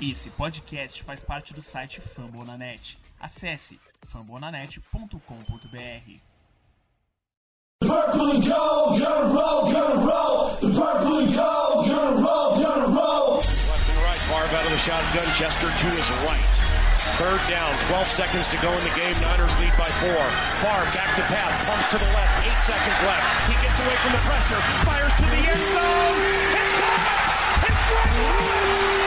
Esse podcast faz parte do site Fambonanet. Acesse fambonanet.com.br. Purple and gold, gonna roll, gonna roll. The purple and gold, gonna roll, gonna roll. Left and right, Favre out of the shotgun. Chester to his right. Third down, 12 seconds to go in the game. Niners lead by four. Favre back to pass, pumps to the left. Eight seconds left. He gets away from the pressure, fires to the end zone. It's caught! It's Greg Lewis!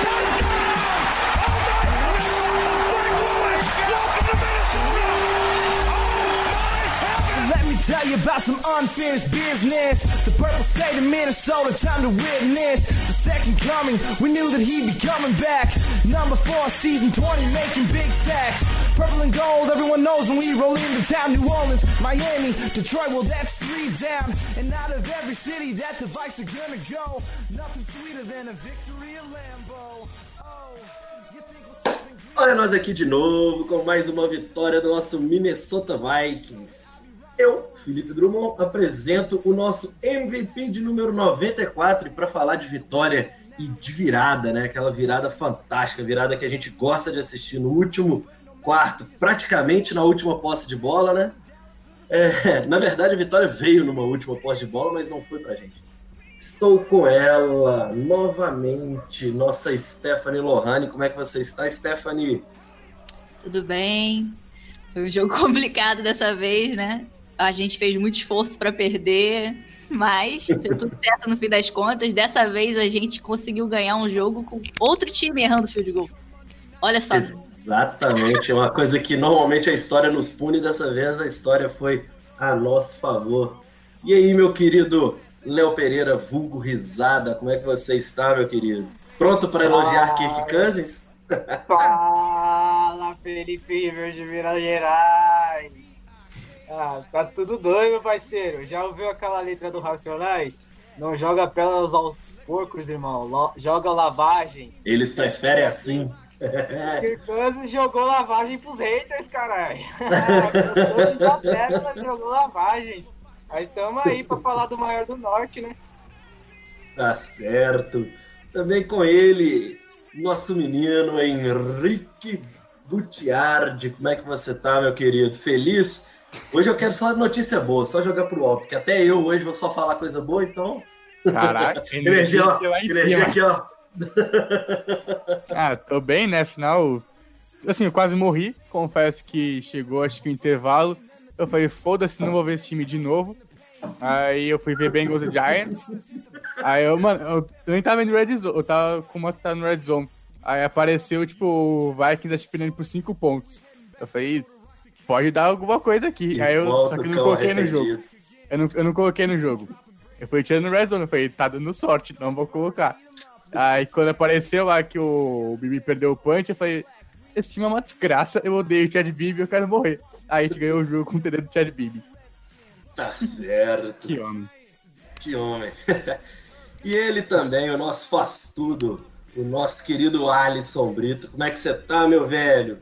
Tell you about some unfinished business. The purple state of Minnesota, time to witness the second coming. We knew that he'd be coming back. Number four, season 20, making big stacks. Purple and gold, everyone knows when we roll into town. New Orleans, Miami, Detroit, well, that's three down. And out of every city that the Vikes are gonna go, nothing sweeter than a victory at Lambeau. Olha nós aqui de novo com mais uma vitória do nosso Minnesota Vikings. Eu, Felipe Drummond, apresento o nosso MVP de número 94 e para falar de vitória e de virada, né? Aquela virada fantástica, virada que a gente gosta de assistir no último quarto, praticamente na última posse de bola, né? É, na verdade, a vitória veio numa última posse de bola, mas não foi pra gente. Estou com ela novamente, nossa Stephanie Lohane. Como é que você está, Stephanie? Tudo bem? Foi um jogo complicado dessa vez, né? A gente fez muito esforço para perder, mas deu tudo certo no fim das contas. Dessa vez a gente conseguiu ganhar um jogo com outro time errando field goal. Olha só. Exatamente, é uma coisa que normalmente a história nos pune, dessa vez a história foi a nosso favor. E aí, meu querido Léo Pereira, vulgo risada, como é que você está, meu querido? Pronto para elogiar Kirk Cousins? Fala, Felipe River de Minas Gerais. Ah, tá tudo doido, meu parceiro. Já ouviu aquela letra do Racionais? Não joga pérolas aos porcos, irmão. Lo- joga lavagem. Eles preferem assim. Kirkans jogou lavagem pros haters, caralho. Jogou lavagens. Mas estamos aí pra falar do maior do norte, né? Tá certo. Também com ele, nosso menino Henrique Gutiardi. Como é que você tá, meu querido? Feliz? Hoje eu quero só notícia boa, só jogar pro alto, porque até eu hoje vou só falar coisa boa, então. Caraca, Energia, ó. energia lá em Energia cima. aqui, ó. Ah, tô bem, né? Afinal, assim, eu quase morri. Confesso que chegou, acho que o intervalo. Eu falei, foda-se, não vou ver esse time de novo. Aí eu fui ver Bengals e Giants. Aí eu, mano, eu, nem tava vendo Red Zone, eu tava com uma tá no Red Zone. Aí apareceu, tipo, o Vikings perdendo por 5 pontos. Eu falei, pode dar alguma coisa aqui. E Aí eu, só que eu não coloquei no jogo. Eu não, eu não coloquei no jogo. Eu fui tirando no Red Zone, eu falei, tá dando sorte, não vou colocar. Aí quando apareceu lá que o Bibi perdeu o punch, eu falei, esse time é uma desgraça, eu odeio o Chad Bibi, eu quero morrer. Aí a gente ganhou o jogo com o TD do Chad Bibi. Tá certo. Que homem. Que homem. e ele também, o nosso faz tudo, o nosso querido Alisson Brito. Como é que você tá, meu velho?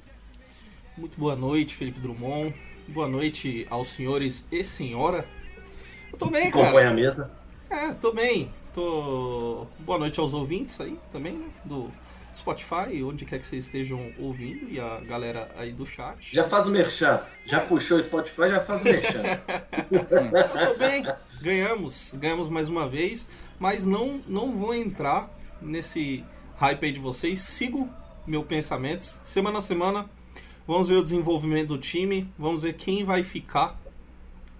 Muito boa noite, Felipe Drummond. Boa noite aos senhores e senhora. Eu tô bem, Acompanha cara. a mesa. É, tô bem. Tô. Boa noite aos ouvintes aí também, né? Do Spotify, onde quer que vocês estejam ouvindo, e a galera aí do chat. Já faz o merchan. Já puxou o Spotify, já faz o merchan. Eu tô bem. Ganhamos, ganhamos mais uma vez, mas não, não vou entrar nesse hype aí de vocês. Sigo meu pensamento. Semana a semana, vamos ver o desenvolvimento do time, vamos ver quem vai ficar.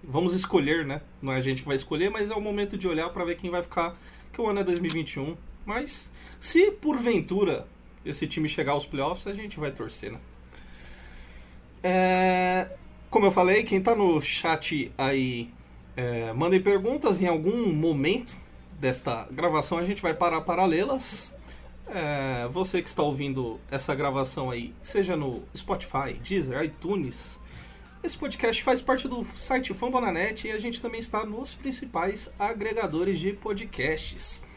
Vamos escolher, né? Não é a gente que vai escolher, mas é o momento de olhar para ver quem vai ficar, que o ano é 2021. Mas se porventura esse time chegar aos playoffs, a gente vai torcer, né? É, como eu falei, quem tá no chat aí, é, mandem perguntas. Em algum momento desta gravação a gente vai parar para lê-las. É, você que está ouvindo essa gravação aí, seja no Spotify, Deezer, iTunes, esse podcast faz parte do site Fambonanet e a gente também está nos principais agregadores de podcasts.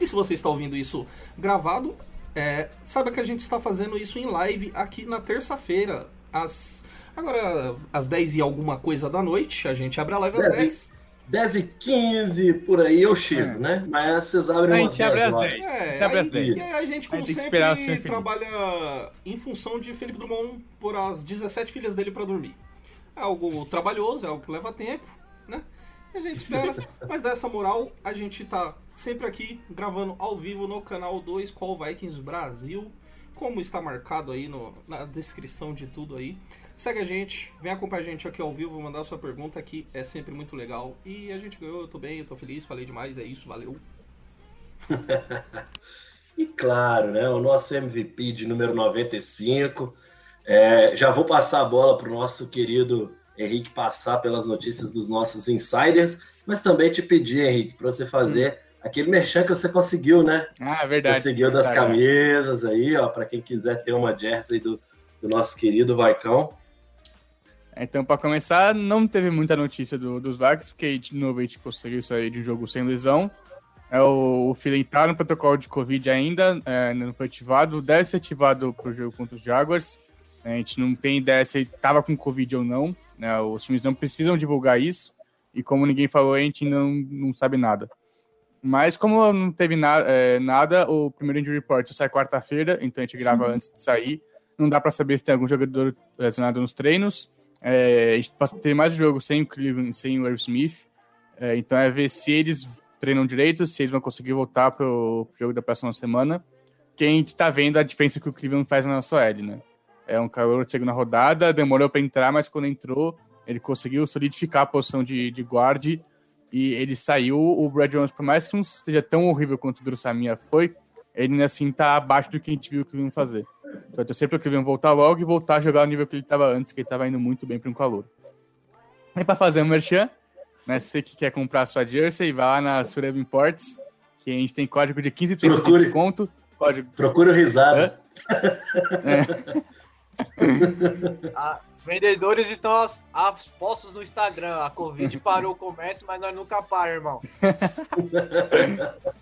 E se você está ouvindo isso gravado, é, saiba que a gente está fazendo isso em live aqui na terça-feira, às agora às 10 e alguma coisa da noite. A gente abre a live às Dez e- 10. 10 e 15 por aí eu chego, né? Mas vocês abrem A gente abre 10 às horas. 10. É, Gente abre às aí- 10. E aí a gente, como A gente sempre, trabalha em função de Felipe Drummond por as 17 filhas dele pra dormir. É algo trabalhoso, é algo que leva tempo, né? A gente espera, mas dessa moral, a gente tá sempre aqui gravando ao vivo no canal do Skol Vikings Brasil, como está marcado aí no- na descrição de tudo aí. Segue a gente, vem acompanhar a gente aqui ao vivo, mandar sua pergunta aqui, é sempre muito legal. E a gente ganhou, eu tô bem, eu tô feliz, falei demais, é isso, valeu. E claro, né? O nosso MVP de número 95. É, já vou passar a bola para o nosso querido Henrique passar pelas notícias dos nossos insiders, mas também te pedir, Henrique, para você fazer aquele merchan que você conseguiu, né? Ah, verdade. Conseguiu das verdade. camisas aí, ó, para quem quiser ter uma jersey do, do nosso querido Vaicão. Então, pra começar, não teve muita notícia do- dos Vikings, porque de novo a gente conseguiu sair de um jogo sem lesão. É, o, o Philly tá no protocolo de Covid ainda, é, não foi ativado, deve ser ativado pro jogo contra os Jaguars. A gente não tem ideia se ele tava com Covid ou não, né? Os times não precisam divulgar isso, e como ninguém falou, a gente ainda não, não sabe nada. Mas como não teve na, é, nada, o primeiro injury report sai quarta-feira, então a gente grava antes de sair. Não dá pra saber se tem algum jogador lesionado nos treinos. É, a gente tem mais um jogo sem o Cleveland, sem o Irv Smith. É, então é ver se eles treinam direito, se eles vão conseguir voltar pro, pro jogo da próxima semana. Que a gente tá vendo a diferença que o Cleveland faz na nossa L, né? É um calor de segunda rodada, demorou para entrar, mas quando entrou, ele conseguiu solidificar a posição de, de guarde e ele saiu. O Brad Jones, por mais que não esteja tão horrível quanto o Drussamia foi, ele ainda assim tá abaixo do que a gente viu o Cleveland fazer. Então eu torcer pro Cleveland voltar logo e voltar a jogar o nível que ele estava antes, que ele estava indo muito bem para um calor. E para fazer um merchan, né, você que quer comprar a sua jersey, vai lá na Surab Imports, que a gente tem código de 15% de Procure. desconto. Código. Procura o risada. Ah, os vendedores estão aos, aos postos no Instagram. A Covid parou o comércio, mas nós nunca paramos, irmão.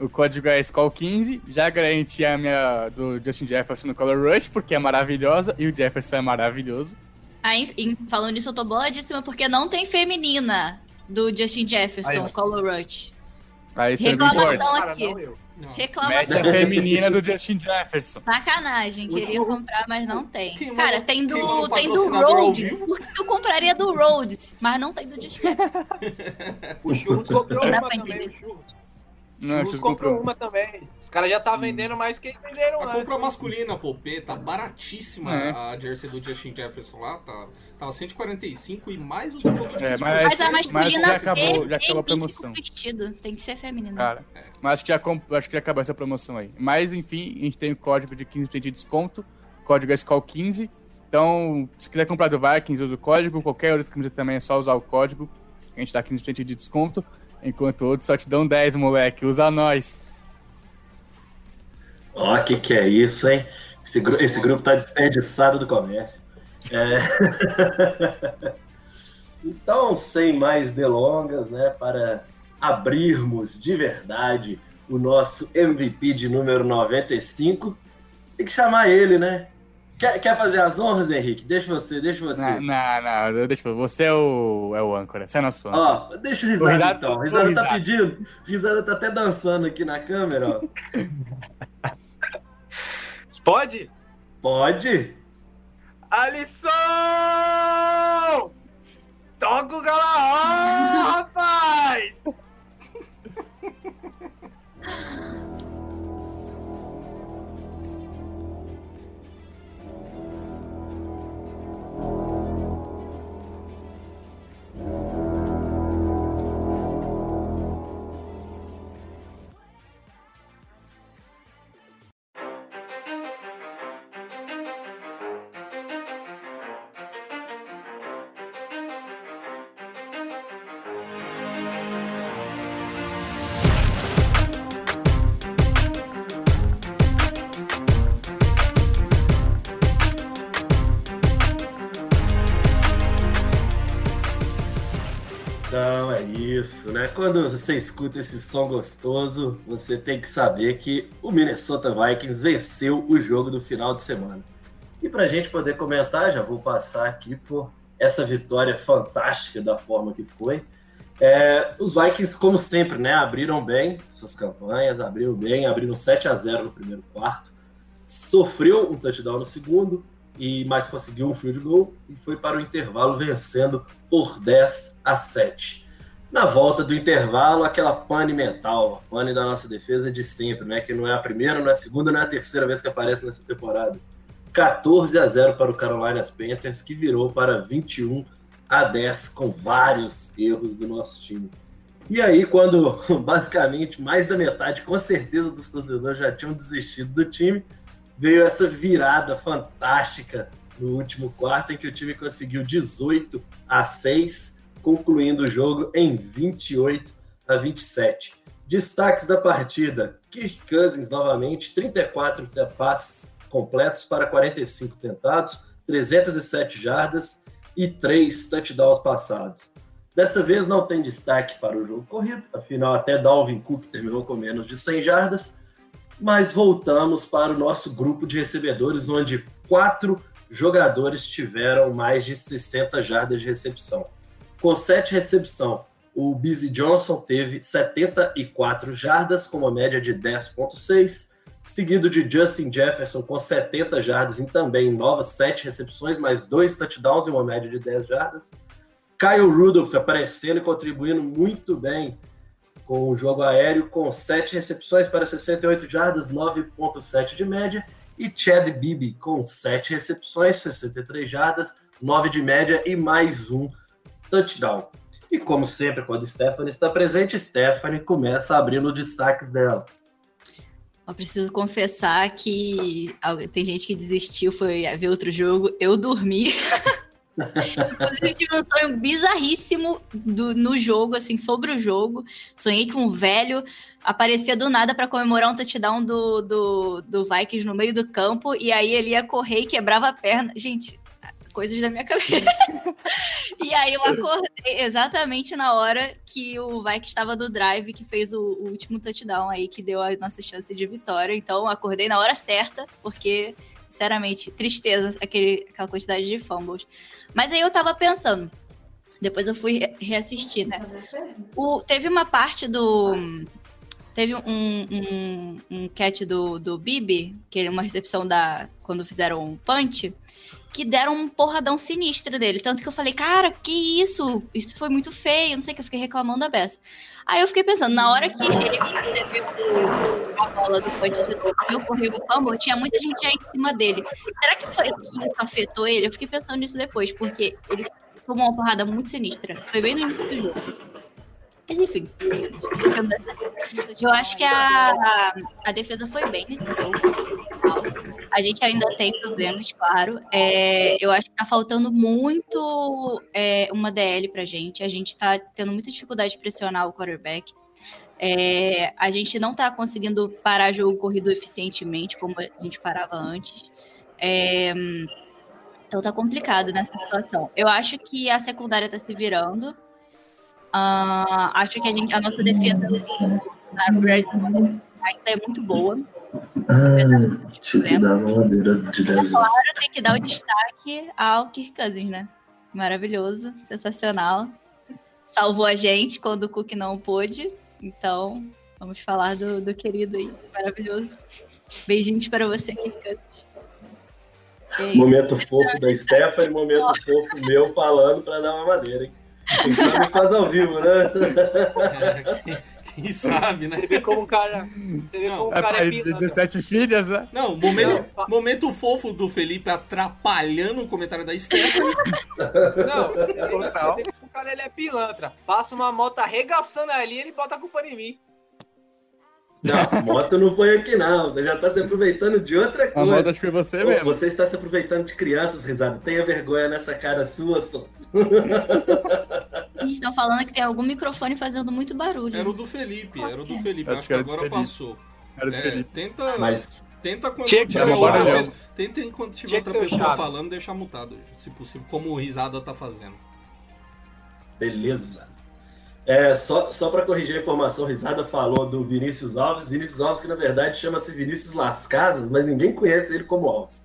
O código é SCOL15. Já garanti a minha do Justin Jefferson no Color Rush, porque é maravilhosa, e o Jefferson é maravilhoso. Aí, em- falando nisso, eu tô boladíssima porque não tem feminina do Justin Jefferson, Aí. Color Rush. Aí você não Reclamação importa. Cara, aqui. não eu. Reclamação. a feminina do Justin Jefferson. Sacanagem, queria comprar, mas não tem. Quem Cara, tem quem do, tem do patrocinador ao Rhodes. vivo? Por que eu compraria do Rhodes? Mas não tem do Justin Jefferson. O Churros comprou Dá uma pra também. entender. O Churros, Não, Churros comprou comprou. uma também. Os caras já tá vendendo mais que eles venderam A antes. compra masculina, pô, P, tá baratíssima É. a jersey do Justin Jefferson lá, tá, tava 145 e mais o desconto de É, 15%. mas- Mas a mas masculina já acabou- é já acabou a promoção. vestido. Tem que ser feminina. Cara, mas acho que, já, acho que já acabou essa promoção aí. Mas, enfim, a gente tem o código de 15% de desconto. Código é SCOL15. Então, se quiser comprar do Vikings, usa o código. Qualquer outra camisa também é só usar o código. A gente dá 15% de desconto. Enquanto outros só te dão 10, moleque. Usa nós. Ó, que que é isso, hein? Esse, gru- esse grupo tá desperdiçado do comércio. É. então, sem mais delongas, né, para abrirmos de verdade o nosso MVP de número 95, tem que chamar ele, né? Quer, quer fazer as honras, Henrique? Deixa você, deixa você. Não, não, não. Deixa eu Você é o, é o âncora. Você é nosso âncora. Ó, deixa o risada, O risada- então. O o risada tá risada. pedindo. O risada tá até dançando aqui na câmera, ó. Pode? Pode? Alisson! Toca o Galahó, rapaz! né? Quando você escuta esse som gostoso, você tem que saber que o Minnesota Vikings venceu o jogo do final de semana. E para a gente poder comentar, já vou passar aqui por essa vitória fantástica da forma que foi. É, os Vikings, como sempre, né, abriram bem suas campanhas, abriram bem, abriram 7 a 0 no primeiro quarto, sofreu um touchdown no segundo, e mas conseguiu um field goal e foi para o intervalo vencendo por 10 a 7. Na volta do intervalo, aquela pane mental, a pane da nossa defesa de sempre, né? Que não é a primeira, não é a segunda, não é a terceira vez que aparece nessa temporada. 14 a 0 para o Carolina Panthers, que virou para 21 a 10 com vários erros do nosso time. E aí, quando basicamente mais da metade, com certeza, dos torcedores já tinham desistido do time, veio essa virada fantástica no último quarto, em que o time conseguiu 18 a 6, concluindo o jogo em 28 a 27. Destaques da partida: Kirk Cousins novamente, 34 passes completos para 45 tentados, 307 jardas e 3 touchdowns passados. Dessa vez não tem destaque para o jogo corrido, afinal até Dalvin Cook terminou com menos de 100 jardas, mas voltamos para o nosso grupo de recebedores, onde quatro jogadores tiveram mais de 60 jardas de recepção. Com sete recepção, o Busy Johnson teve 74 jardas, com uma média de 10,6, seguido de Justin Jefferson com 70 jardas e também novas sete recepções, mais dois touchdowns e uma média de 10 jardas. Kyle Rudolph aparecendo e contribuindo muito bem com o jogo aéreo, com 7 recepções para 68 jardas, 9,7 de média, e Chad Bibi com 7 recepções, 63 jardas, 9 de média e mais um touchdown. E como sempre, quando Stephanie está presente, Stephanie começa abrindo os destaques dela. Eu preciso confessar que tem gente que desistiu, foi ver outro jogo. Eu dormi. Inclusive, tive um sonho bizarríssimo do, no jogo, assim, sobre o jogo. Sonhei que um velho aparecia do nada para comemorar um touchdown do, do, do Vikings no meio do campo, e aí ele ia correr e quebrava a perna. Gente, coisas da minha cabeça. e aí eu acordei exatamente na hora que o Vikings estava do drive, que fez o, o último touchdown aí, que deu a nossa chance de vitória. Então, acordei na hora certa, porque sinceramente, tristeza aquele, aquela quantidade de fumbles. Mas aí eu tava pensando, depois eu fui reassistir, né? O, teve uma parte do. Teve um, um, um catch do, do Bibi, que é uma recepção da. Quando fizeram um punch, que deram um porradão sinistro dele. Tanto que eu falei, cara, que isso? Isso foi muito feio, não sei o que, eu fiquei reclamando da beça. Aí eu fiquei pensando, na hora que ele a bola do punch e eu corri o fumble, tinha muita gente já em cima dele. Será que foi que isso afetou ele? Eu fiquei pensando nisso depois, porque ele tomou uma porrada muito sinistra. Foi bem no início do jogo. Mas enfim. Eu acho que a, a defesa foi bem nesse jogo. A gente ainda tem problemas, claro. É, eu acho que tá faltando muito é, uma DL pra gente. A gente tá tendo muita dificuldade de pressionar o quarterback. É, a gente não tá conseguindo parar jogo corrido eficientemente, como a gente parava antes. É, então tá complicado nessa situação. Eu acho que a secundária tá se virando. Uh, acho que a, gente, a nossa defesa ainda é muito boa. Ah, tinha que dar uma de 10 Claro, tem que dar o destaque ao Kirk Cousins, né? Maravilhoso, sensacional. Salvou a gente quando o Cook não pôde. Então, vamos falar do, do querido aí. Maravilhoso. Beijinhos para você, Kirk Cousins. Momento fofo da Stephanie, momento fofo meu falando para dar uma madeira, hein? Então faz ao vivo, né? Quem sabe, né? Você vê como o cara. Você vê como o É cara é pai de pilantra. 17 filhas, né? Não, momento, momento fofo do Felipe atrapalhando o comentário da Stephanie. Não, você vê, você vê como o cara ele é pilantra. Passa uma moto arregaçando ali e ele bota a culpa em mim. Não, moto não foi aqui, não. Você já tá se aproveitando de outra A coisa. moda acho que foi você mesmo. Você está se aproveitando de crianças, risada. Tenha vergonha nessa cara sua, só. A gente tá falando que tem algum microfone fazendo muito barulho. Era o do Felipe, era o do Felipe. Acho Acho que que era do agora Felipe. passou. Era de É, Felipe. tenta, Mas, tenta quando Tinha tiver o outra barulhão. pessoa, tenta enquanto tiver Tinha outra o pessoa falando, deixar mutado, se possível, como o risada tá fazendo. beleza. É, só, só para corrigir a informação, Risada falou do Vinícius Alves. Vinícius Alves, que na verdade chama-se Vinícius Las Casas, mas ninguém conhece ele como Alves.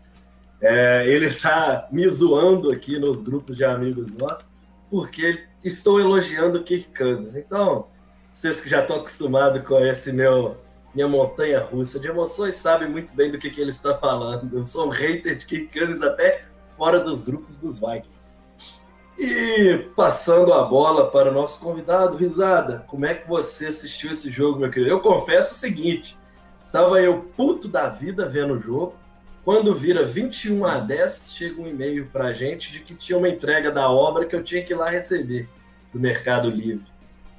É, ele tá me zoando aqui nos grupos de amigos nossos, porque estou elogiando o Kirk Cousins. Então, vocês que já estão acostumados com esse meu minha montanha russa de emoções sabem muito bem do que, que ele está falando. Eu sou um hater de Kirk Cousins até fora dos grupos dos Vikings. E passando a bola para o nosso convidado, Risada, como é que você assistiu esse jogo, meu querido? Eu confesso o seguinte: estava eu puto da vida vendo o jogo. Quando vira 21 a 10, chega um e-mail para a gente de que tinha uma entrega da obra que eu tinha que ir lá receber do Mercado Livre.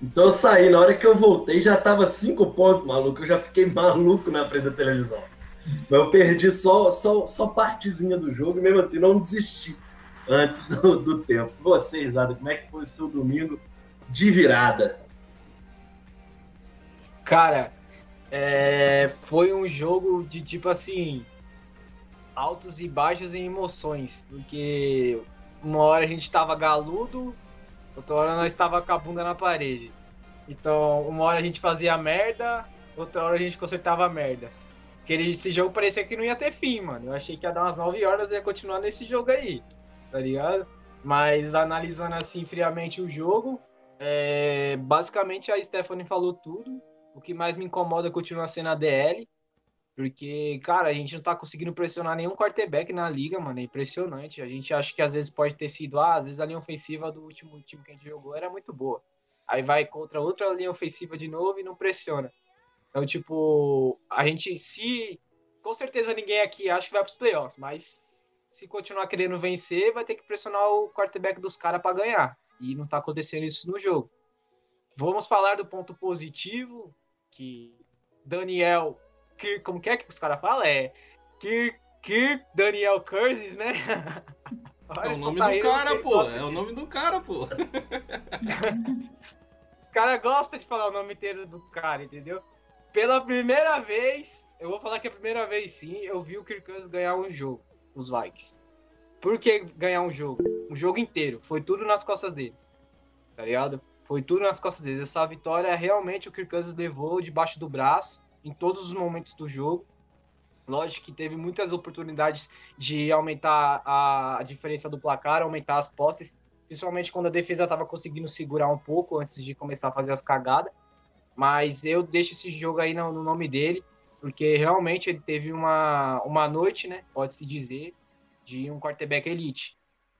Então eu saí, na hora que eu voltei já tava cinco pontos, maluco. Eu já fiquei maluco na frente da televisão. Mas eu perdi só, só, só partezinha do jogo e mesmo assim não desisti antes do, do tempo. Você, Risada, como é que foi o seu domingo de virada? Cara, é, foi um jogo de tipo assim altos e baixos em emoções, porque uma hora a gente tava galudo, outra hora nós tava com a bunda na parede. Então, uma hora a gente fazia merda, outra hora a gente consertava merda. Porque esse jogo parecia que não ia ter fim, mano. Eu achei que ia dar umas 9 horas e ia continuar nesse jogo aí, tá ligado? Mas analisando assim friamente o jogo, é... basicamente a Stephanie falou tudo. O que mais me incomoda continua sendo a DL. Porque, cara, a gente não tá conseguindo pressionar nenhum quarterback na liga, mano. É impressionante. A gente acha que às vezes pode ter sido, ah, às vezes a linha ofensiva do último time que a gente jogou era muito boa. Aí vai contra outra linha ofensiva de novo e não pressiona. Então, tipo, a gente se. Com certeza ninguém aqui acha que vai pros playoffs, mas se continuar querendo vencer, vai ter que pressionar o quarterback dos caras para ganhar. E não tá acontecendo isso no jogo. Vamos falar do ponto positivo, que Daniel Kirk, como que é que os caras falam? É Kirk, Kirk Daniel Curses, né? Olha, é o nome do cara, pô. É o nome do cara, pô. Os caras gostam de falar o nome inteiro do cara, entendeu? Pela primeira vez, eu vou falar que é a primeira vez sim, eu vi o Kirk Cousins ganhar um jogo, os Vikings. Por que ganhar um jogo? Um jogo inteiro. Foi tudo nas costas dele. Tá ligado? Foi tudo nas costas dele. Essa vitória realmente o Kirk Cousins levou debaixo do braço em todos os momentos do jogo. Lógico que teve muitas oportunidades de aumentar a, diferença do placar, aumentar as posses, principalmente quando a defesa estava conseguindo segurar um pouco antes de começar a fazer as cagadas. Mas eu deixo esse jogo aí no nome dele, porque realmente ele teve uma, uma noite, né, pode-se dizer, de um quarterback elite.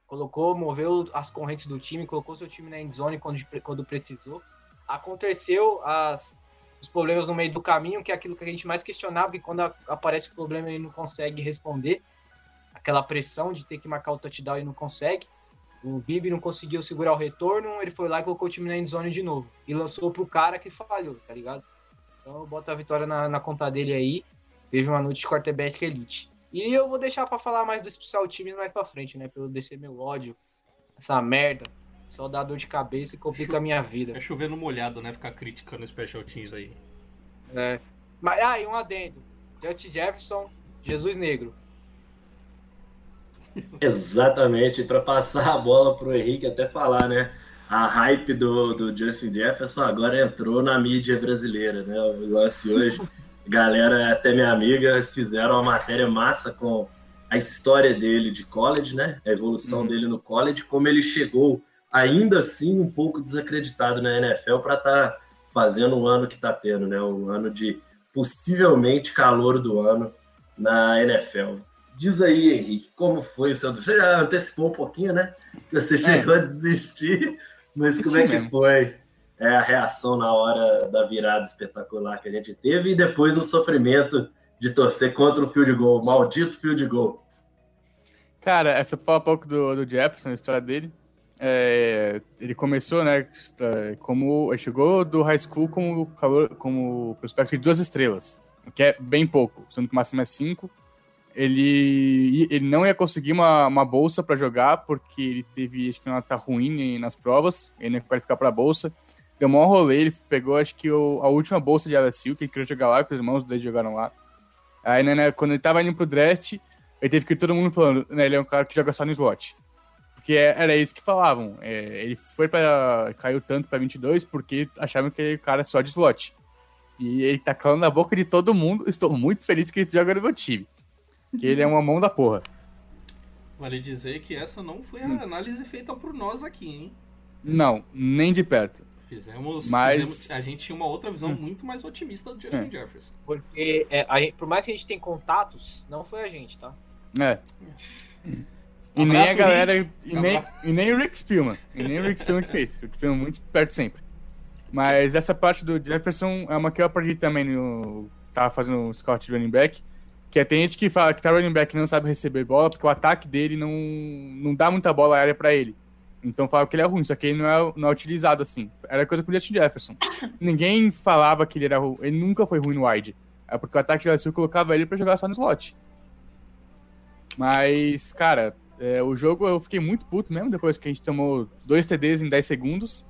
Colocou, moveu as correntes do time, colocou seu time na endzone quando, quando precisou. Aconteceu as, os problemas no meio do caminho, que é aquilo que a gente mais questionava, que quando aparece o problema ele não consegue responder, aquela pressão de ter que marcar o touchdown e não consegue. O Bibi não conseguiu segurar o retorno, ele foi lá e colocou o time na endzone de novo. E lançou pro cara que falhou, tá ligado? Então eu boto a vitória na, na conta dele aí. Teve uma noite de quarterback elite. E eu vou deixar para falar mais do especial time mais pra frente, né? Eu descer meu ódio. Essa merda. Só dá dor de cabeça e complica a minha vida. É chover no molhado, né? Ficar criticando Special Teams aí. É. Mas, ah, e um adendo. Justin Jefferson, Jesus Negro. Exatamente, para passar a bola pro Henrique até falar, né? A hype do, do Justin Jefferson agora entrou na mídia brasileira, né? O negócio hoje, galera, até minha amiga, fizeram uma matéria massa com a história dele de college, né? A evolução uhum. dele no college, como ele chegou ainda assim um pouco desacreditado na NFL para estar tá fazendo o ano que está tendo, né? O ano de possivelmente calor do ano na NFL. Diz aí, Henrique, como foi o seu. Você já antecipou um pouquinho, né? Você é. chegou é. a desistir, mas Isso como é que mesmo. foi é, a reação na hora da virada espetacular que a gente teve e depois o sofrimento de torcer contra o field goal, maldito field goal? Cara, essa fala um pouco do, do Jefferson, a história dele. É, ele começou, né, como ele chegou do high school como calor, como prospecto de duas estrelas, que é bem pouco, sendo que o máximo é cinco. Ele, ele não ia conseguir uma, uma bolsa para jogar porque ele teve, acho que uma nota ruim nas provas, ele não ia qualificar para a bolsa. Deu um rolê, ele pegou, acho que o, a última bolsa de LSU, que ele queria jogar lá, porque os irmãos dele jogaram lá. Aí, né, né, quando ele tava indo pro draft, ele teve que ir todo mundo falando, né, ele é um cara que joga só no slot. Porque era isso que falavam. É, ele foi para caiu tanto para 22 porque achavam que ele cara só de slot. E ele tá calando na boca de todo mundo. Estou muito feliz que ele joga no meu time. Que ele é uma mão da porra. Vale dizer que essa não foi a hum. análise feita por nós aqui, hein? Não, nem de perto. Fizemos, Mas- fizemos- A gente tinha uma outra visão muito mais otimista do Justin É. Jefferson. Porque, é, a por mais que a gente tenha contatos, não foi a gente, tá? É. E nem a Abraço, galera. Rick. E nem, e nem o Rick Spielman. E nem o Rick Spielman que fez. O Rick Spielman muito perto sempre. Mas essa parte do Jefferson é uma que eu aprendi também no. Tava fazendo um scout de running back. Que é, tem gente que fala que tá running back não sabe receber bola porque o ataque dele não, não dá muita bola aérea pra ele. Então fala que ele é ruim, só que ele não é, não é utilizado assim. Era coisa com o Justin Jefferson. Ninguém falava que ele era ruim. Ele nunca foi ruim no wide. É porque o ataque de LSU colocava ele pra jogar só no slot. Mas, cara, é, o jogo eu fiquei muito puto mesmo depois que a gente tomou dois TDs em 10 segundos.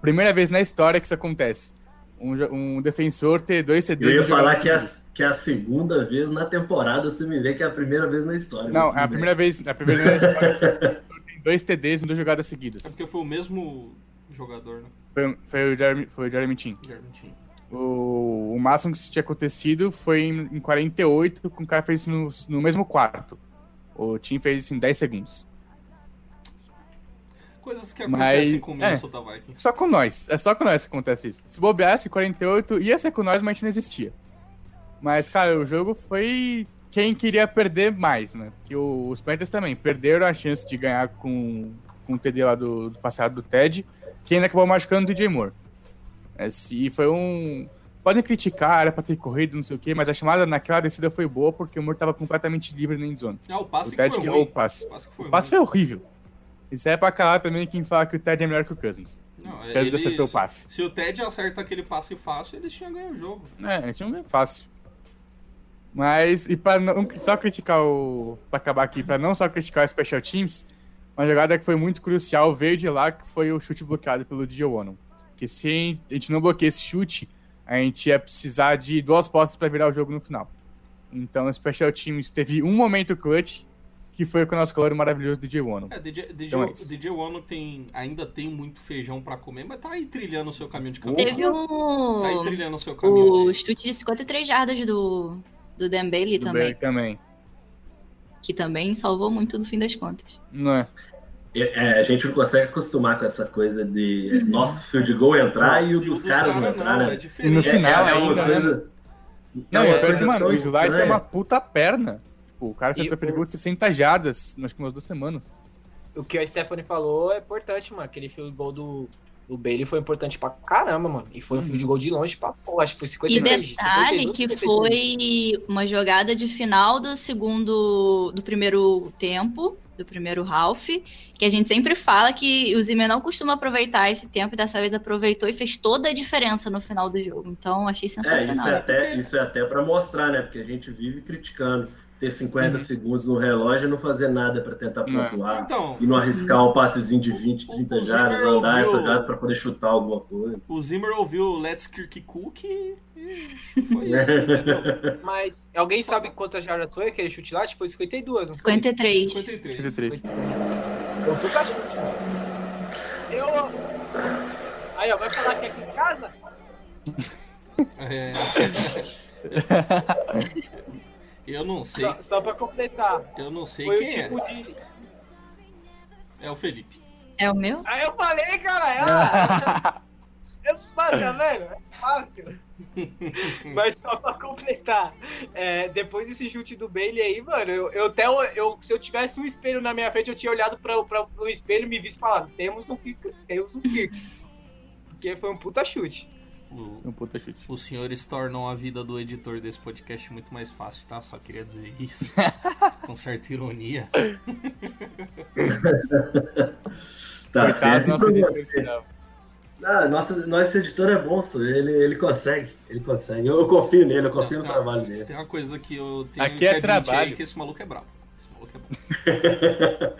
Primeira vez na história que isso acontece. Um, um defensor ter dois TDs Eu ia falar que é, a, que é a segunda vez na temporada, você me vê que é a primeira vez na história. Não, é a me primeira vez, é a primeira vez na história. Tem dois TDs em duas jogadas É seguidas. porque foi o mesmo jogador, né? Foi, foi o Jeremy, foi o Jeremy Chin. Jeremy Chin. O, o máximo que isso tinha acontecido foi em, em 48, com o cara fez isso no, no mesmo quarto. O Tim fez isso em 10 segundos. Coisas que Mas- acontecem com o é. Minnesota Vikings. Só com nós. É só com nós que acontece isso. Se bobeasse, 48 ia ser com nós, mas a gente não existia. Mas, cara, o jogo foi quem queria perder mais, né? Porque os Panthers também perderam a chance de ganhar com, com o TD lá do, do passado do Ted, que ainda acabou machucando o DJ Moore. É, se- E foi um. Podem criticar, era pra ter corrido, não sei o quê, mas a chamada naquela descida foi boa porque o Moore tava completamente livre na endzone. Ah, o passe O que Ted foi que ruim. errou o passe. O passe foi O passe foi ruim. horrível. Isso é pra calar também quem fala que o Ted é melhor que o Cousins. Não, Cousins eles- acertou o passe. Se o Ted acerta aquele passe fácil, eles tinham ganho o jogo. É, gente não é fácil. Mas, e pra não só criticar o. Pra acabar aqui, pra não só criticar o Special Teams, uma jogada que foi muito crucial veio de lá, que foi o chute bloqueado pelo DJ Wano. Porque se a gente não bloqueia esse chute, a gente ia precisar de duas postas pra virar o jogo no final. Então o Special Teams teve um momento clutch, que foi com o nosso calor maravilhoso DJ Wano. É, DJ, DJ, Então é. DJ Wano tem, ainda tem muito feijão pra comer, mas tá aí trilhando o seu caminho de caminho. Teve Tá aí um. trilhando o seu caminho. O de- chute de 53 jardas do, do Dan Bailey Do também. Bailey também. Que também salvou muito no fim das contas. Não é? É, a gente não consegue acostumar com essa coisa de nosso field goal entrar e o E dos dos caras não caras entrar, não, né? é E diferente. no É- final é uma né? coisa- Não, é e uma o pior que, coisa mano, tão o Slide tem estranha. uma puta perna. Tipo, o cara acertou E o field goal de 60 jardas, acho que umas duas semanas. O que a Stephanie falou é importante, mano. Aquele field goal do, do Bailey foi importante pra caramba, mano. E foi um field goal de longe pra porra. Acho que foi E 53. detalhe 52, que 52. foi uma jogada de final do segundo. do primeiro tempo, do primeiro half, que a gente sempre fala que o Zimmer não costuma aproveitar esse tempo e dessa vez aproveitou e fez toda a diferença no final do jogo. Então achei É, isso sensacional. é, até, isso é até pra mostrar, né? Porque a gente vive criticando ter 50 segundos no relógio e não fazer nada pra tentar É. pontuar. Então, E não arriscar um passezinho de 20, 30 O jardas, Zimmer andar ouviu- essa jada pra poder chutar alguma coisa. o Zimmer ouviu Let's Kirk Cook e foi isso, entendeu? Mas alguém sabe quantas jardas foi aquele chute lá? Acho que foi 52, não foi? 53. 53. 53. Foi um puta chute, mano. Eu. Aí, ó, vai falar que é aqui em casa? É. Eu não sei, Só, só pra completar. eu não sei Foi o quem tipo é. de. É o Felipe. É o meu? Aí eu falei, cara, ah, eu, mano, tá vendo? É fácil. Mas só pra completar, é, depois desse chute do Bailey aí, mano, eu, eu até eu, se eu tivesse um espelho na minha frente, eu tinha olhado pra, pra, pro espelho e me visto e falado, temos um Kirk, temos um Kirk. Porque foi um puta chute. O, Um puta chute. os senhores tornam a vida do editor desse podcast muito mais fácil, tá? Só queria dizer isso. Com certa ironia. Tá Coitado certo. nosso editor. Ah, nossa, nosso editor é bom, só. Ele, ele consegue. Ele consegue. Eu, eu confio nele, eu confio no trabalho dele. tem uma coisa que eu tenho Aqui que é admitir trabalho. que esse maluco é brabo. Esse maluco é bom.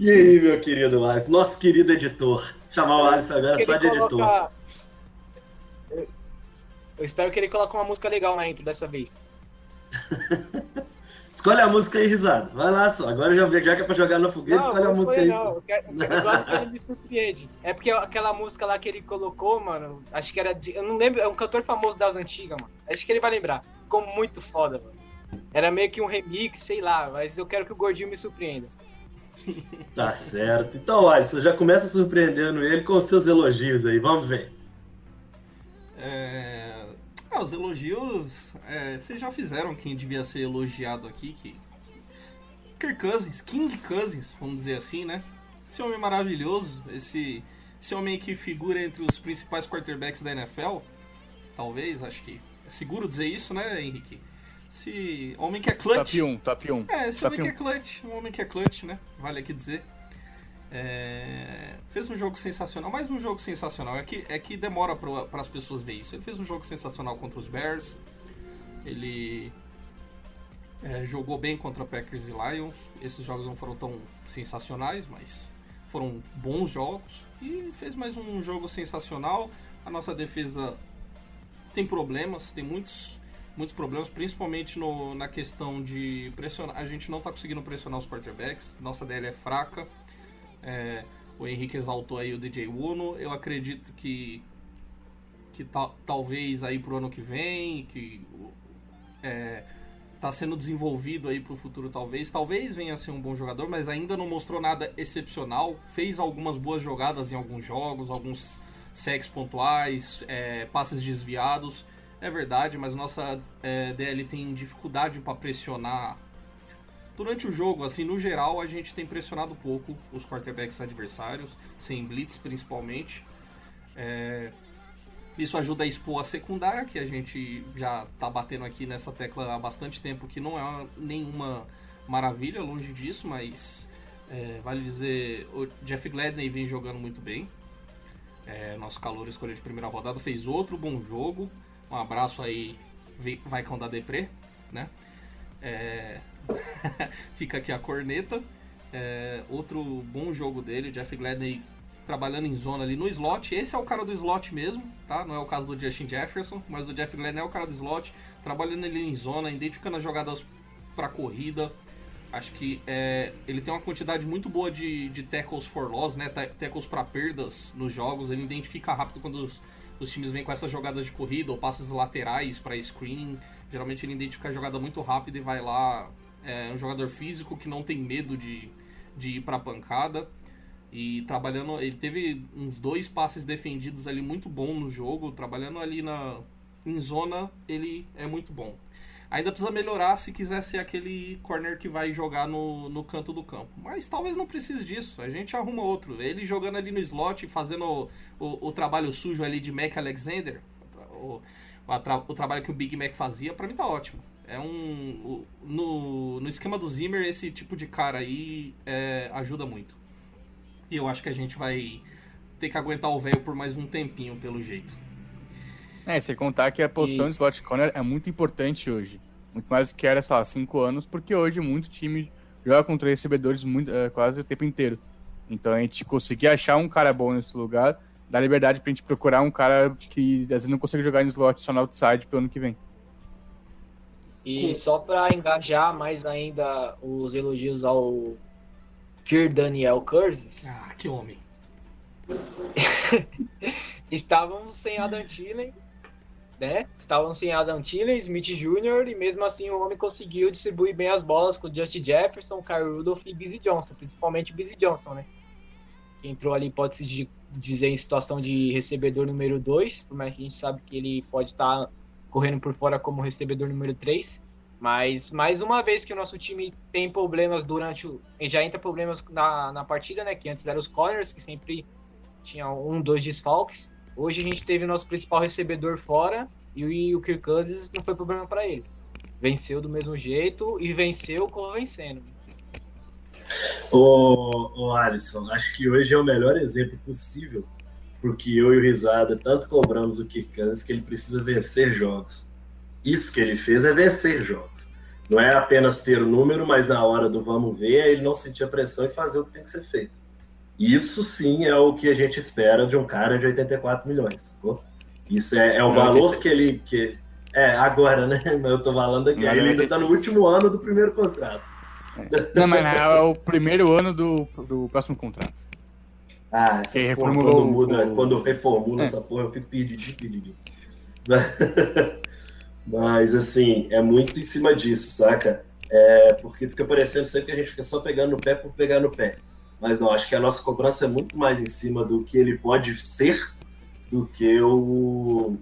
e aí, meu querido Alisson? Nosso querido editor. Chamar o Alisson agora só de editor. coloca- Eu, eu espero que ele coloque uma música legal na intro dessa vez. Escolhe a música aí, risado. Vai lá só. Agora já, já que é pra jogar no foguete, Não, escolhe a música aí. não. Eu, quero, eu, gosto que ele me surpreende. É porque aquela música lá que ele colocou, mano, acho que era de. Eu não lembro, é um cantor famoso das antigas, mano. Acho que ele vai lembrar. Ficou muito foda, mano. Era meio que um remix, sei lá, mas eu quero que o gordinho me surpreenda. Tá certo. Então, Alisson, já começa surpreendendo ele com os seus elogios aí. Vamos ver. É... Ah, os elogios. é, vocês já fizeram quem devia ser elogiado aqui, que. Kirk Cousins, King Cousins, vamos dizer assim, né? Esse homem maravilhoso, esse, esse homem que figura entre os principais quarterbacks da NFL. Talvez, acho que. É seguro dizer isso, né, Henrique? Esse homem que é clutch. Top 1, top 1. É, esse Top homem que é clutch, um homem que é clutch, né? Vale aqui dizer. É, fez um jogo sensacional, mais um jogo sensacional. É que, é que demora para as pessoas ver isso. Ele fez um jogo sensacional contra os Bears. Ele é, jogou bem contra Packers e Lions. Esses jogos não foram tão sensacionais, mas foram bons jogos. E fez mais um jogo sensacional. A nossa defesa tem problemas, tem muitos, muitos problemas, principalmente no, na questão de pressionar. A gente não está conseguindo pressionar os quarterbacks. Nossa DL é fraca. É, o Henrique exaltou aí o DJ Uno. Eu acredito que que tal- talvez aí pro ano que vem, que é, tá sendo desenvolvido aí pro futuro talvez. Talvez venha a ser um bom jogador, mas ainda não mostrou nada excepcional. Fez algumas boas jogadas em alguns jogos, alguns sacks pontuais, é, passes desviados. É verdade, mas nossa é, DL tem dificuldade para pressionar Durante o jogo, assim, no geral, a gente tem pressionado pouco os quarterbacks adversários, sem blitz principalmente. É, Isso ajuda a expor a secundária, que a gente já tá batendo aqui nessa tecla há bastante tempo, que não é nenhuma maravilha, longe disso, mas é, vale dizer, o Jeff Gladney vem jogando muito bem. É, nosso calor escolhido de primeira rodada fez outro bom jogo. Um abraço aí, Vi- vai com da Deprê, né? É, Fica aqui a corneta. É, outro bom jogo dele, Jeff Gladney trabalhando em zona ali no slot. Esse é o cara do slot mesmo, tá? Não é o caso do Justin Jefferson, mas o Jeff Gladney é o cara do slot, trabalhando ali em zona, identificando as jogadas para corrida. Acho que é, ele tem uma quantidade muito boa de, de tackles for loss, né? Ta- Tackles para perdas nos jogos. Ele identifica rápido quando os, os times vêm com essas jogadas de corrida ou passes laterais para screen. Geralmente ele identifica a jogada muito rápido e vai lá. É um jogador físico que não tem medo de, de ir para pancada. E trabalhando, ele teve uns dois passes defendidos ali muito bom no jogo, trabalhando ali na em zona, ele é muito bom. Ainda precisa melhorar se quiser ser aquele corner que vai jogar no, no canto do campo. Mas talvez não precise disso. A gente arruma outro. Ele jogando ali no slot, fazendo o, o, o trabalho sujo ali de Mac Alexander, o, o, o trabalho que o Big Mac fazia, pra mim tá ótimo. É um. no, no esquema do Zimmer, esse tipo de cara aí é, ajuda muito. E eu acho que a gente vai ter que aguentar o velho por mais um tempinho, pelo jeito. É, sem contar que a posição E- de slot corner é muito importante hoje. Muito mais do que era, sei lá, 5 anos, porque hoje muito time joga contra recebedores muito, é, quase o tempo inteiro. Então a gente conseguir achar um cara bom nesse lugar, dá liberdade pra gente procurar um cara que às vezes não consegue jogar no slot só no outside pro ano que vem. E só para engajar mais ainda os elogios ao Kir Daniel Curtis, Ah, que homem. estavam sem Adam Thielen, né? Estavam sem Adam Thielen, Smith Jr. e mesmo assim o homem conseguiu distribuir bem as bolas com o Justin Jefferson, Kyle Rudolph e Busy Johnson, principalmente o Busy Johnson, né? Que entrou ali, pode-se di- dizer, em situação de recebedor número 2, por mais que a gente sabe que ele pode estar correndo por fora como recebedor número 3. Mas mais uma vez que o nosso time tem problemas durante o. Já entra problemas na, na partida, né? Que antes eram os corners, que sempre tinham um, dois desfalques. Hoje a gente teve o nosso principal recebedor fora e o, e o Kirk Cousins não foi problema para ele. Venceu do mesmo jeito e venceu convencendo. Ô, ô Alisson, acho que hoje é o melhor exemplo possível, porque eu e o Risada tanto cobramos o Kirk Cousins que ele precisa vencer jogos. Isso que ele fez é vencer jogos. Não é apenas ter o número, mas na hora do vamos ver, ele não sentir a pressão e fazer o que tem que ser feito. Isso sim é o que a gente espera de um cara de 84 milhões. Isso é, é o valor 96. que ele. Que, é, agora, né? Mas eu tô falando aqui. Ele ainda tá no 96. último ano do primeiro contrato. Não, mas real é o primeiro ano do, do próximo contrato. Ah, Quem reformulou quando, muda, o- quando eu reformulo É. essa porra, eu fico perdidinho, perdidinho. Mas assim, é muito em cima disso, saca? É, porque fica parecendo sempre que a gente fica só pegando no pé por pegar no pé. Mas não, acho que a nossa cobrança é muito mais em cima do que ele pode ser do que o